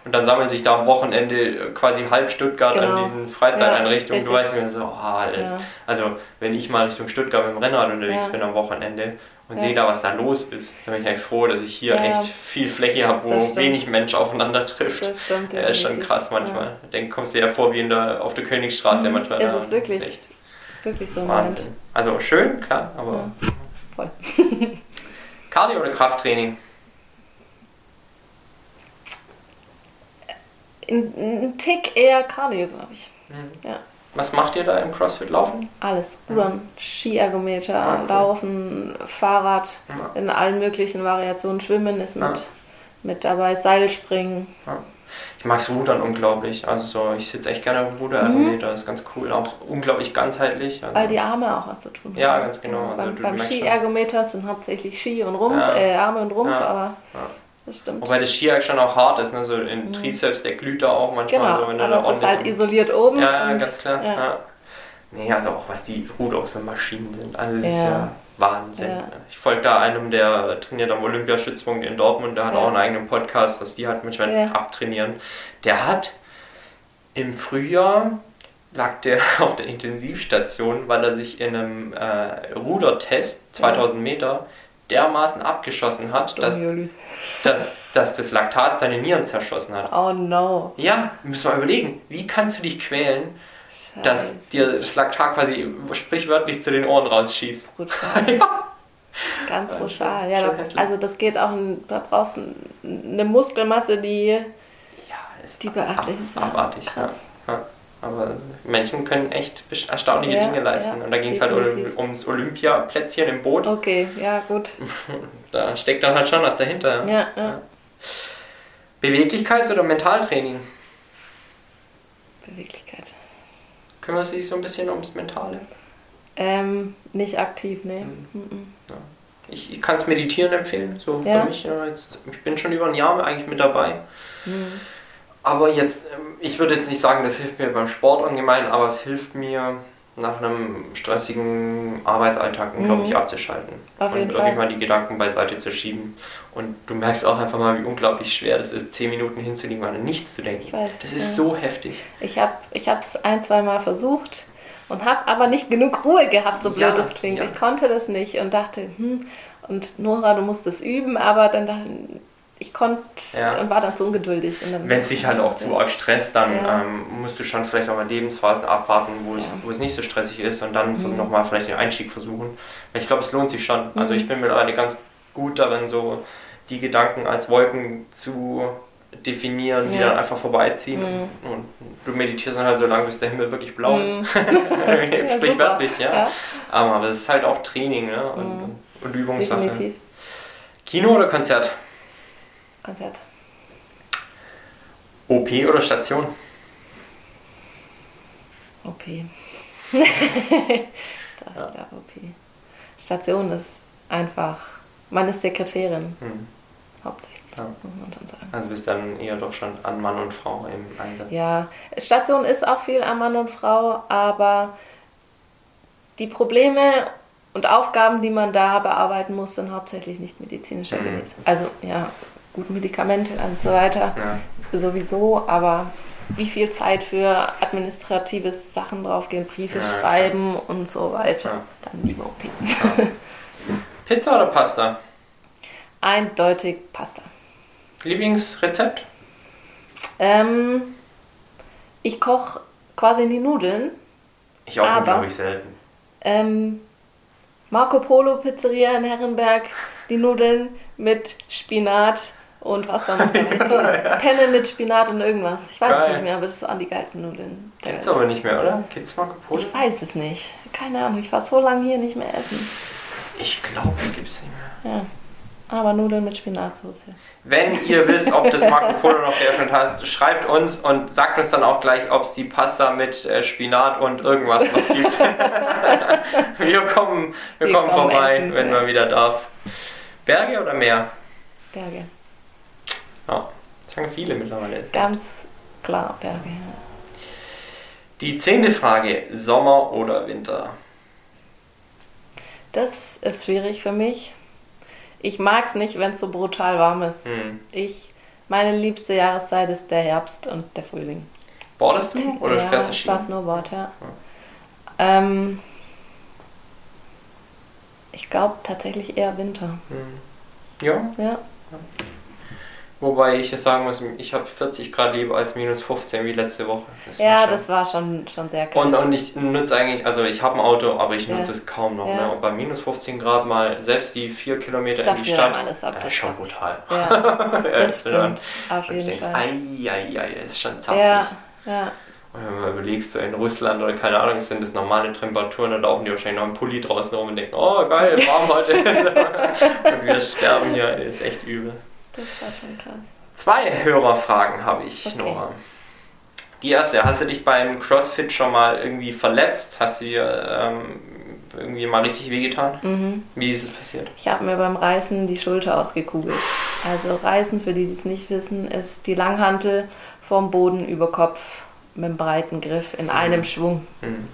und dann sammeln sich da am Wochenende quasi halb Stuttgart Genau. an diesen Freizeiteinrichtungen. Ja, du weißt mir so, oh. Ja. Also wenn ich mal Richtung Stuttgart mit dem Rennrad unterwegs bin am Wochenende und Ja. sehe da, was da los ist, dann bin ich eigentlich froh, dass ich hier Ja, echt viel Fläche habe, wo wenig Mensch aufeinander trifft. Das stimmt. Ja, ist schon krass manchmal. Dann kommst du ja vor wie in der, auf der Königsstraße Mhm. manchmal. Ist da. es wirklich. Echt Wirklich so im Moment. Wahnsinn. Also schön, klar, aber Ja. Voll. Cardio oder Krafttraining? Ein Tick eher Cardio, glaube ich. Mhm. Ja. Was macht ihr da im CrossFit Laufen? Alles. Rudern, Skiergometer, Ah, cool. Laufen, Fahrrad, Ja. in allen möglichen Variationen. Schwimmen ist mit, Ah. mit dabei, Seilspringen. Ich mag's Rudern unglaublich. Also so, ich sitze echt gerne dem Ruderergometer, das ist ganz cool. Auch unglaublich ganzheitlich. Also, Mhm. Weil die Arme auch was zu tun haben. Ja, ganz genau. Also beim beim Skiergometer sind hauptsächlich Ski und Rumpf, Ja. äh, Arme und Rumpf, Ja. aber Ja. Das stimmt. Wobei das Ski schon auch hart ist, ne? so in Trizeps, der glüht da auch manchmal. Mhm. Genau, so, wenn aber da es ist halt isoliert oben. Ja, ja, ganz klar. ja. Ja. Nee, also auch was die Ruder für Maschinen sind. Also das ist Ja. ja Wahnsinn. Ja. Ich folge da einem, der trainiert am Olympiastützpunkt in Dortmund, der hat Ja. auch einen eigenen Podcast, was die halt manchmal Ja. abtrainieren. Der hat im Frühjahr lag der auf der Intensivstation, weil er sich in einem äh, Rudertest 2000 Meter dermaßen abgeschossen hat, dass, dass, dass das Laktat seine Nieren zerschossen hat. Oh no. Ja, müssen wir mal überlegen, wie kannst du dich quälen, dass Scheiße. dir das Laktat quasi sprichwörtlich zu den Ohren rausschießt. Brutal. ja. Ganz brutal. Ja, da, also das geht auch, da brauchst du ein- eine Muskelmasse, die, Ja, ist die beachtlich ist. abartig. Ja. Krass. Ja. Aber Menschen können echt erstaunliche Ja, Dinge leisten. ja, Und da ging es halt um, ums Olympiaplätzchen im Boot. Okay, ja, gut. Da steckt dann halt schon was dahinter. Ja, ja. Beweglichkeits- oder Mentaltraining? Beweglichkeit. Kümmerst du dich so ein bisschen ums Mentale? Ähm, nicht aktiv, nee. Mhm. Ich, ich kann es Meditieren empfehlen. So für mich. Ja, jetzt, ich bin schon über ein Jahr eigentlich mit dabei. Mhm. Aber jetzt, ähm, ich würde jetzt nicht sagen, das hilft mir beim Sport ungemein, aber es hilft mir nach einem stressigen Arbeitsalltag, glaube ich, Mhm. abzuschalten. Auf und wirklich Fall. mal die Gedanken beiseite zu schieben. Und du merkst auch einfach mal, wie unglaublich schwer das ist, zehn Minuten hinzulegen und an nichts zu denken. Ich weiß, das ist ja. so heftig. Ich habe es ein, zwei Mal versucht und habe aber nicht genug Ruhe gehabt, so blöd Ja, das klingt. ja. Ich konnte das nicht und dachte, hm, und Nora, du musst es üben, aber dann dachte ich konnte Ja. und war dann zu ungeduldig. Wenn es dich halt auch zu arg stresst, dann Ja. ähm, musst du schon vielleicht auch mal Lebensphasen abwarten, wo, es, Ja. wo es nicht so stressig ist und dann Mhm. nochmal vielleicht den Einstieg versuchen. Ich glaube, es lohnt sich schon. Also Mhm. ich bin mittlerweile ganz gut darin, so die Gedanken als Wolken zu definieren, die dann einfach vorbeiziehen. Mhm. Und du meditierst dann halt so lange, bis der Himmel wirklich blau ist. Mhm. Super. ja. ja. Aber es ist halt auch Training ne? und, Mhm. und Übungssache. Definitiv. Kino oder Konzert? Konzert. OP oder Station? OP. Doch, ich glaube OP. Station ist einfach, man ist Sekretärin, Hm. hauptsächlich, Ja. muss man schon sagen. Also bist dann eher doch schon an Mann und Frau im Einsatz. Ja, Station ist auch viel an Mann und Frau, aber die Probleme und Aufgaben, die man da bearbeiten muss, sind hauptsächlich nicht medizinischer Mhm. gewesen. Also ja, gut Medikamente und so weiter Ja. sowieso, aber wie viel Zeit für administratives Sachen draufgehen, Briefe Ja, schreiben und so weiter, Ja. dann lieber OP. Pizza oder Pasta? Eindeutig Pasta. Lieblingsrezept? Ähm, ich koche quasi die Nudeln. Ich auch, glaube ich, selten. Ähm, Marco Polo Pizzeria in Herrenberg, die Nudeln mit Spinat und was dann noch rein? Penne mit Spinat und irgendwas. Ich weiß Geil. es nicht mehr, aber das waren die geilsten Nudeln. Gibt's Welt. aber nicht mehr, oder? Gibt's Marco Polo? Ich weiß es nicht. Keine Ahnung, ich war so lange hier nicht mehr essen. Ich glaube, es gibt's nicht mehr. Ja. Aber Nudeln mit Spinatsauce. Wenn ihr wisst, ob das Marco Polo noch geöffnet hat, schreibt uns und sagt uns dann auch gleich, ob es die Pasta mit äh, Spinat und irgendwas noch gibt. wir kommen, wir Wir kommen kommen vorbei, essen, wenn ja. man wieder darf. Berge oder Meer? Berge. Ja, das sagen viele mittlerweile. Ist Ganz klar, Berge. Ja. Die zehnte Frage: Sommer oder Winter? Das ist schwierig für mich. Ich mag es nicht, wenn es so brutal warm ist. Hm. Ich, meine liebste Jahreszeit ist der Herbst und der Frühling. Boardest du oder ja, fährst du ich Ski? fahr Snowboard, ja. Ähm, ich glaube tatsächlich eher Winter. Hm. Ja, Ja. Wobei ich jetzt sagen muss, ich habe 40 Grad lieber als minus 15 wie letzte Woche. Das war Ja, schon- das war schon, schon sehr kalt. Und, und ich nutze eigentlich, also ich habe ein Auto, aber ich Ja. nutze es kaum noch. Ja. Ne? Und bei minus 15 Grad mal selbst die 4 Kilometer in die Stadt, alles ab, ja, das ist schon war- brutal. Ja, Ja, das stimmt. Auf jeden denkst, Fall. ei, ei, ei, das ist schon zapfig. Ja, ja. Und wenn man überlegst, so in Russland oder keine Ahnung, sind das normale Temperaturen, da laufen die wahrscheinlich noch im Pulli draußen rum und denken, oh geil, warm heute. und wir sterben hier, ist echt übel. Das war schon krass. Zwei Hörerfragen habe ich, Okay. Nora. Die erste, hast du dich beim CrossFit schon mal irgendwie verletzt? Hast du dir ähm, irgendwie mal richtig wehgetan? Mhm. Wie ist es passiert? Ich habe mir beim Reißen die Schulter ausgekugelt. Also Reißen, für die, die es nicht wissen, ist die Langhantel vom Boden über Kopf mit einem breiten Griff in einem Schwung. Hm.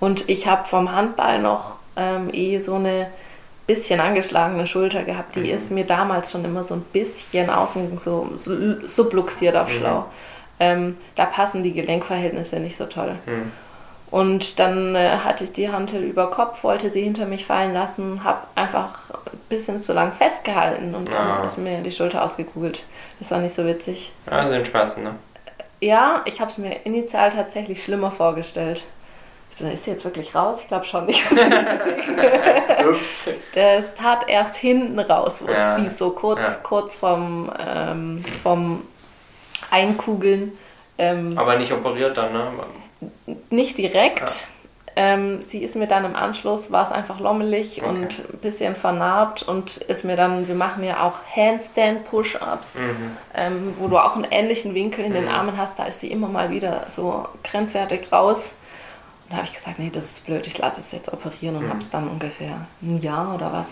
Und ich habe vom Handball noch ähm, eh so eine bisschen angeschlagene Schulter gehabt. Die Mhm. ist mir damals schon immer so ein bisschen außen so, so subluxiert auf Mhm. Schlau. Ähm, da passen die Gelenkverhältnisse nicht so toll. Hm. Und dann äh, hatte ich die Hantel über Kopf, wollte sie hinter mich fallen lassen, habe einfach ein bisschen zu lang festgehalten und dann Ah. ist mir die Schulter ausgekugelt. Das war nicht so witzig. Ja, sind Schmerzen, ne? Ja, ich habe es mir initial tatsächlich schlimmer vorgestellt. Ist sie jetzt wirklich raus? Ich glaube schon nicht. Ups. Das tat erst hinten raus, wo Ja. es fies, so kurz, Ja. kurz vom, ähm, vom Einkugeln. Ähm, Aber nicht operiert dann, ne? nicht direkt. Ähm, sie ist mir dann im Anschluss, war es einfach lommelig Okay. und ein bisschen vernarbt und ist mir dann, wir machen ja auch Handstand-Push-Ups, Mhm. ähm, wo du auch einen ähnlichen Winkel in den Mhm. Armen hast, da ist sie immer mal wieder so grenzwertig raus. Da habe ich gesagt, nee, das ist blöd, ich lasse es jetzt operieren und Mhm. habe es dann ungefähr ein Jahr oder was,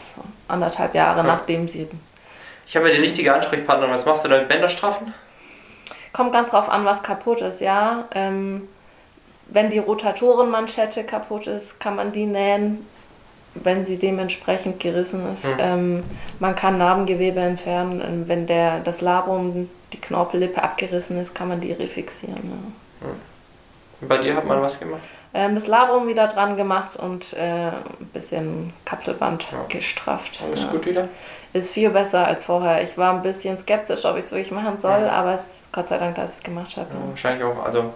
anderthalb Jahre Ja. nachdem sie Ich habe ja die richtige Ansprechpartnerin. Was machst du da mit Bänderstrafen? Kommt ganz drauf an, was kaputt ist, ja. Ähm, wenn die Rotatorenmanschette kaputt ist, kann man die nähen, wenn sie dementsprechend gerissen ist. Mhm. Ähm, man kann Narbengewebe entfernen. Ähm, Wenn der, das Labrum, die Knorpellippe abgerissen ist, kann man die refixieren. Ja. Und bei dir hat man was gemacht? Ähm, das Labrum wieder dran gemacht und äh, ein bisschen Kapselband Ja. gestrafft. Alles ja. gut wieder? Ist viel besser als vorher. Ich war ein bisschen skeptisch, ob ich es wirklich machen soll, Ja. aber es ist Gott sei Dank, dass ich es gemacht habe. Wahrscheinlich auch, also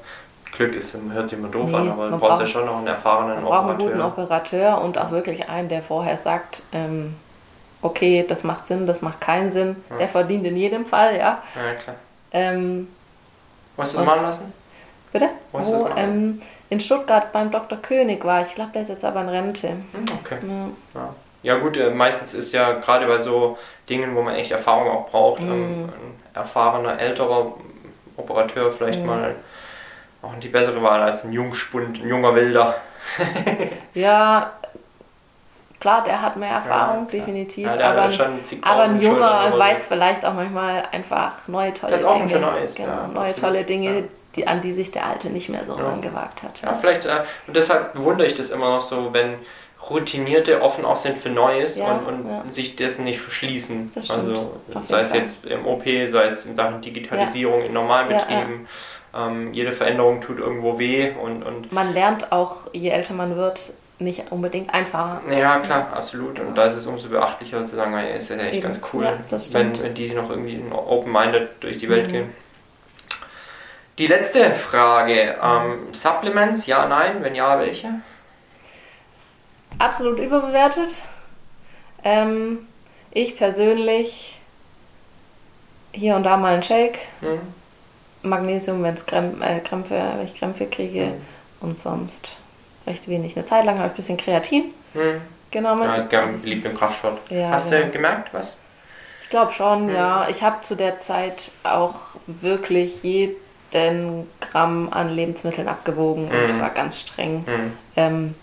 Glück ist, hört sich immer doof Nee, an, aber du man brauchst ja schon noch einen erfahrenen Man braucht einen guten Operateur. Operateur und auch wirklich einen, der vorher sagt, ähm, okay, das macht Sinn, das macht keinen Sinn. Ja. Der verdient in jedem Fall, ja. Ja, klar. Ähm, Wo hast du das machen lassen? bitte? Wo machen? ähm, in Stuttgart beim Dr. König war ich. Ich glaube, der ist jetzt aber in Rente. Hm, okay. Ja. Ja. ja gut, äh, meistens ist ja gerade bei so Dingen, wo man echt Erfahrung auch braucht, Mhm. ähm, ein erfahrener, älterer Operateur vielleicht Mhm. mal auch die bessere Wahl als ein Jungspund, ein junger Wilder. ja, klar, der hat mehr Erfahrung, Ja, definitiv. Ja, der aber, ein, aber ein Junger weiß vielleicht auch manchmal einfach neue tolle Der ist offen Dinge. für Neues, Genau, ja, neue absolut. tolle Dinge, Ja. Die, an die sich der Alte nicht mehr so Ja. rangewagt hat. Ja, vielleicht, äh, und deshalb bewundere ich das immer noch so, wenn Routinierte offen auch sind für Neues Ja, und, und ja. sich dessen nicht verschließen. Das stimmt, also sei es Fall. jetzt im OP, sei es in Sachen Digitalisierung in Normalbetrieben. Ähm, jede Veränderung tut irgendwo weh und, und Man lernt auch, je älter man wird, nicht unbedingt einfacher. Ja, klar, absolut. Und da ist es umso beachtlicher zu sagen, ey, ist ja echt Eben. ganz cool, Ja, wenn, wenn die noch irgendwie open-minded durch die Welt Mhm. gehen. Die letzte Frage. Ähm, Supplements, ja, nein? Wenn ja, welche? Absolut überbewertet. Ähm, ich persönlich hier und da mal einen Shake. Hm? Magnesium, wenn es Krämpfe, äh, Krämpfe, wenn ich Krämpfe kriege. Mhm. Und sonst recht wenig. Eine Zeit lang habe ich ein bisschen Kreatin Hm? genommen. Ja, gern, liegt im Kraftsport. Ja, Hast genau. du gemerkt, was? Ich glaube schon, Mhm. ja. Ich habe zu der Zeit auch wirklich jeden Gramm an Lebensmitteln abgewogen und Mhm. war ganz streng. Hm. Ähm,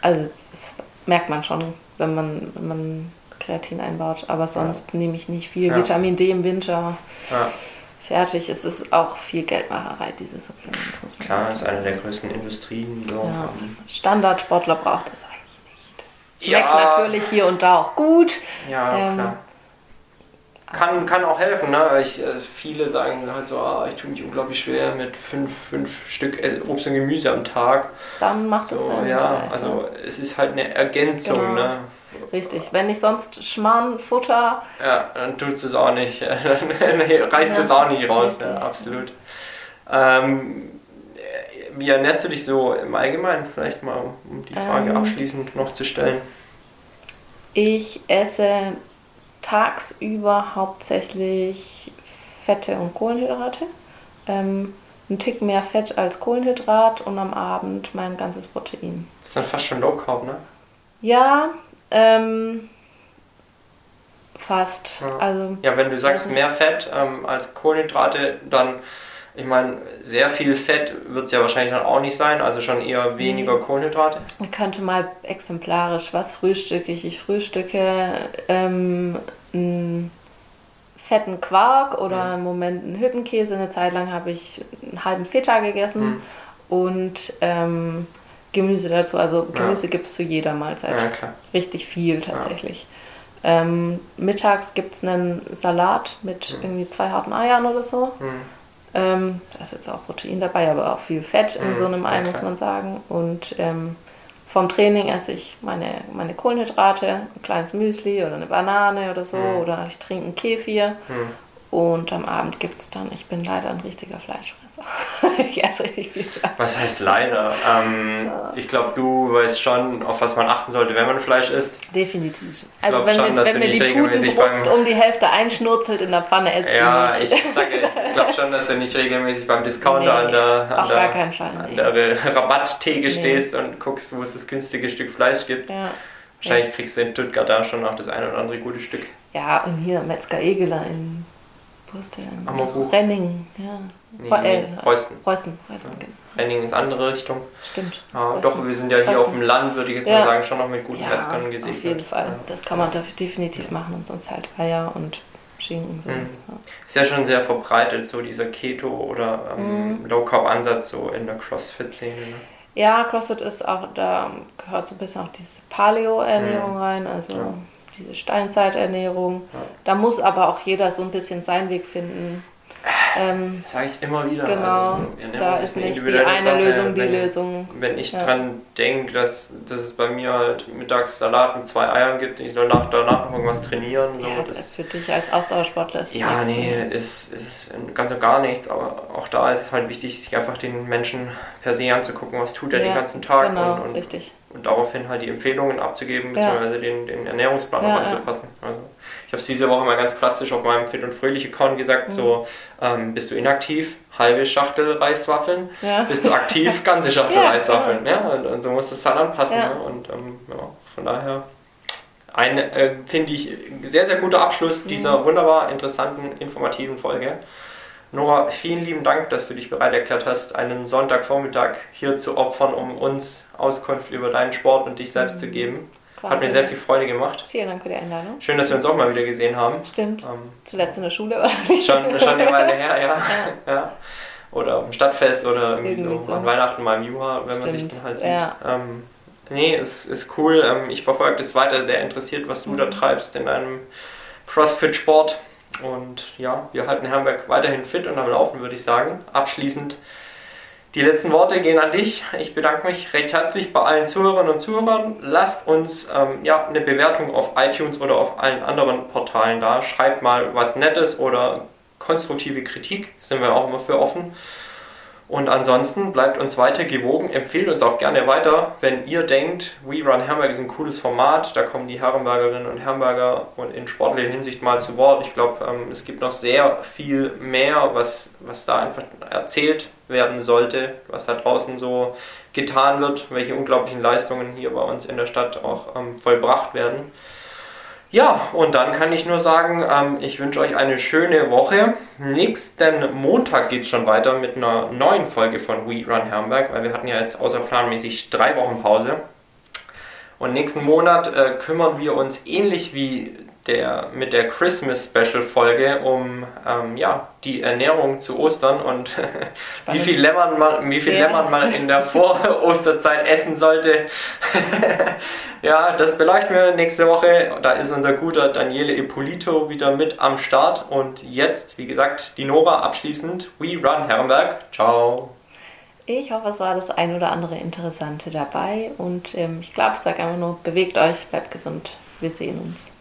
also das, das merkt man schon, wenn man, wenn man Kreatin einbaut. Aber sonst nehme ich nicht viel Ja. Vitamin D im Winter. Ja, Fertig. Es ist auch viel Geldmacherei, diese Supplements. Muss man klar, sagen. ist eine der größten Industrien. So. Ja. Standardsportler braucht das eigentlich nicht. Schmeckt Ja. natürlich hier und da auch gut. Ja, Ähm, klar. Kann, kann auch helfen, ne? Ich, äh, viele sagen halt so, ah, ich tue mich unglaublich schwer mit fünf, fünf Stück äh, Obst und Gemüse am Tag. Dann macht es So, Sinn. ja, also ne? es ist halt eine Ergänzung, Genau. ne? Richtig. Wenn ich sonst Schmarrn, Futter, Ja, dann tut es auch nicht, dann reißt Ja, es auch nicht raus, ja, absolut. Ähm, äh, wie ernährst du dich so im Allgemeinen? Vielleicht mal, um die Frage Ähm. abschließend noch zu stellen. ich esse tagsüber hauptsächlich Fette und Kohlenhydrate. Ähm, ein Tick mehr Fett als Kohlenhydrat und am Abend mein ganzes Protein. Das ist dann fast schon Low Carb, ne? Ja, ähm, fast. Ja. Also Ja, wenn du sagst mehr Fett ähm, als Kohlenhydrate, dann, ich meine, sehr viel Fett wird es ja wahrscheinlich dann auch nicht sein, also schon eher weniger Kohlenhydrate. Ich könnte mal exemplarisch, was frühstücke ich? Ich frühstücke ähm, einen fetten Quark oder Mhm. im Moment einen Hüttenkäse. Eine Zeit lang habe ich einen halben Feta gegessen Mhm. und ähm, Gemüse dazu. Also Ja. Gemüse gibt es zu jeder Mahlzeit. Ja. Richtig viel tatsächlich. Ähm, mittags gibt es einen Salat mit Mhm. irgendwie zwei harten Eiern oder so. Hm. Ähm, da ist jetzt auch Protein dabei, aber auch viel Fett in Mhm, so einem Ei, ja, muss man sagen. Und ähm, vom Training esse ich meine, meine Kohlenhydrate, ein kleines Müsli oder eine Banane oder so. Mhm. Oder ich trinke einen Kefir. Hm. Und am Abend gibt es dann, ich bin leider ein richtiger Fleischfresser. ich esse richtig viel Fleisch. Was heißt leider? Ähm, Ich glaube, du weißt schon, auf was man achten sollte, wenn man Fleisch isst. Definitiv. Also wenn, schon, dass wenn du mir nicht die regelmäßig Putenbrust um die Hälfte einschnurzelt in der Pfanne, esse Ja, ich sage, ich glaube schon, dass du nicht regelmäßig beim Discounter Nee, an der, an der, Fall, an nee. der Rabatttheke stehst und guckst, wo es das günstige Stück Fleisch gibt. Ja. Wahrscheinlich kriegst du in Stuttgart da schon noch das eine oder andere gute Stück. Ja, und hier Metzger Egeler in, der? In. Renning, ja. Nee, Heu- nee, äh, Preußen. Preußen, Preußen, genau. Renning ist andere Richtung. Stimmt. Ja, doch, wir sind ja hier Preußen. auf dem Land, würde ich jetzt Ja. mal sagen, schon noch mit guten ja, Metzgern gesegnet. auf jeden Fall. Ja. Das kann man def- definitiv machen und sonst halt Eier und Schinken. Sowas. Mhm. Ist ja schon sehr verbreitet, so dieser Keto- oder ähm, Mhm. Low-Carb-Ansatz so in der CrossFit-Szene. Ne? Ja, CrossFit ist auch, da gehört so ein bisschen auch diese Paleo-Ernährung rein, also Mhm. Ja. diese Steinzeiternährung. Ja. Da muss aber auch jeder so ein bisschen seinen Weg finden. Ähm, Das sage ich immer wieder. genau, Also, Ernährung da ist nicht die individuelle eine Sache. Lösung die wenn, Lösung. Wenn ich Ja. dran denke, dass, dass es bei mir halt mittags Salat mit zwei Eiern gibt, ich soll nach, danach noch irgendwas trainieren. So, Ja, das das, für dich als Ausdauersportler ist ja nee, ist, ist ganz und gar nichts, aber auch da ist es halt wichtig, sich einfach den Menschen per se anzugucken, was tut er den Ja, ganzen Tag Genau, und, und, und daraufhin halt die Empfehlungen abzugeben, beziehungsweise den, den Ernährungsplan ja. anzupassen. Also, ich habe es diese Woche mal ganz plastisch auf meinem Fit und Fröhlich Account gesagt, Mhm. so, ähm, bist du inaktiv, halbe Schachtel Reiswaffeln, Ja. bist du aktiv, ganze Schachtel Ja, Reiswaffeln. ja. Und, und so muss das dann anpassen. Ne? Und ähm, ja, von daher ein, äh, finde ich, sehr, sehr guter Abschluss dieser Mhm. wunderbar interessanten, informativen Folge. Nora, vielen lieben Dank, dass du dich bereit erklärt hast, einen Sonntagvormittag hier zu opfern, um uns Auskunft über deinen Sport und dich selbst zu geben. Hat mir sehr viel Freude gemacht. Vielen Dank für die Einladung. Schön, dass wir uns auch mal wieder gesehen haben. Stimmt. Ähm, Zuletzt in der Schule wahrscheinlich. schon, schon eine Weile her, ja. ja. Oder auf dem Stadtfest oder irgendwie, Irgendwie so, so. an Weihnachten mal im Juha, wenn man sich Stimmt, dann halt sieht. ja. Ähm, nee, es ist cool. Ähm, ich verfolge das weiter sehr interessiert, was du da Mhm. treibst in deinem CrossFit-Sport. Und ja, wir halten Herrenberg weiterhin fit und am Laufen, würde ich sagen. Abschließend Die letzten Worte gehen an dich. Ich bedanke mich recht herzlich bei allen Zuhörern und Zuhörern. Lasst uns ähm, ja, eine Bewertung auf iTunes oder auf allen anderen Portalen da. Schreibt mal was Nettes oder konstruktive Kritik. Sind wir auch immer für offen. Und ansonsten bleibt uns weiter gewogen, empfehlt uns auch gerne weiter, wenn ihr denkt, We Run Hamburg ist ein cooles Format, da kommen die Herrenbergerinnen und Herrenberger und in sportlicher Hinsicht mal zu Wort. Ich glaube, ähm, es gibt noch sehr viel mehr, was, was da einfach erzählt werden sollte, was da draußen so getan wird, welche unglaublichen Leistungen hier bei uns in der Stadt auch ähm, vollbracht werden. Ja, und dann kann ich nur sagen, ähm, ich wünsche euch eine schöne Woche. Nächsten Montag geht es schon weiter mit einer neuen Folge von We Run Herrenberg, weil wir hatten ja jetzt außerplanmäßig drei Wochen Pause. Und nächsten Monat äh, kümmern wir uns ähnlich wie der, mit der Christmas Special Folge um ähm, ja, die Ernährung zu Ostern und wie viel Lämmern man, wie viel ja. Lämmern man in der Vor-Osterzeit essen sollte. ja, das beleuchten wir nächste Woche. Da ist unser guter Daniele Ippolito wieder mit am Start. Und jetzt, wie gesagt, die Nora abschließend. We Run Herrenberg. Ciao. Ich hoffe, es war das ein oder andere Interessante dabei. Und ähm, ich glaube, ich sage einfach nur, bewegt euch, bleibt gesund. Wir sehen uns.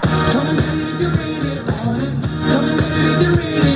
Don't if you're in it, woman. Don't if you're.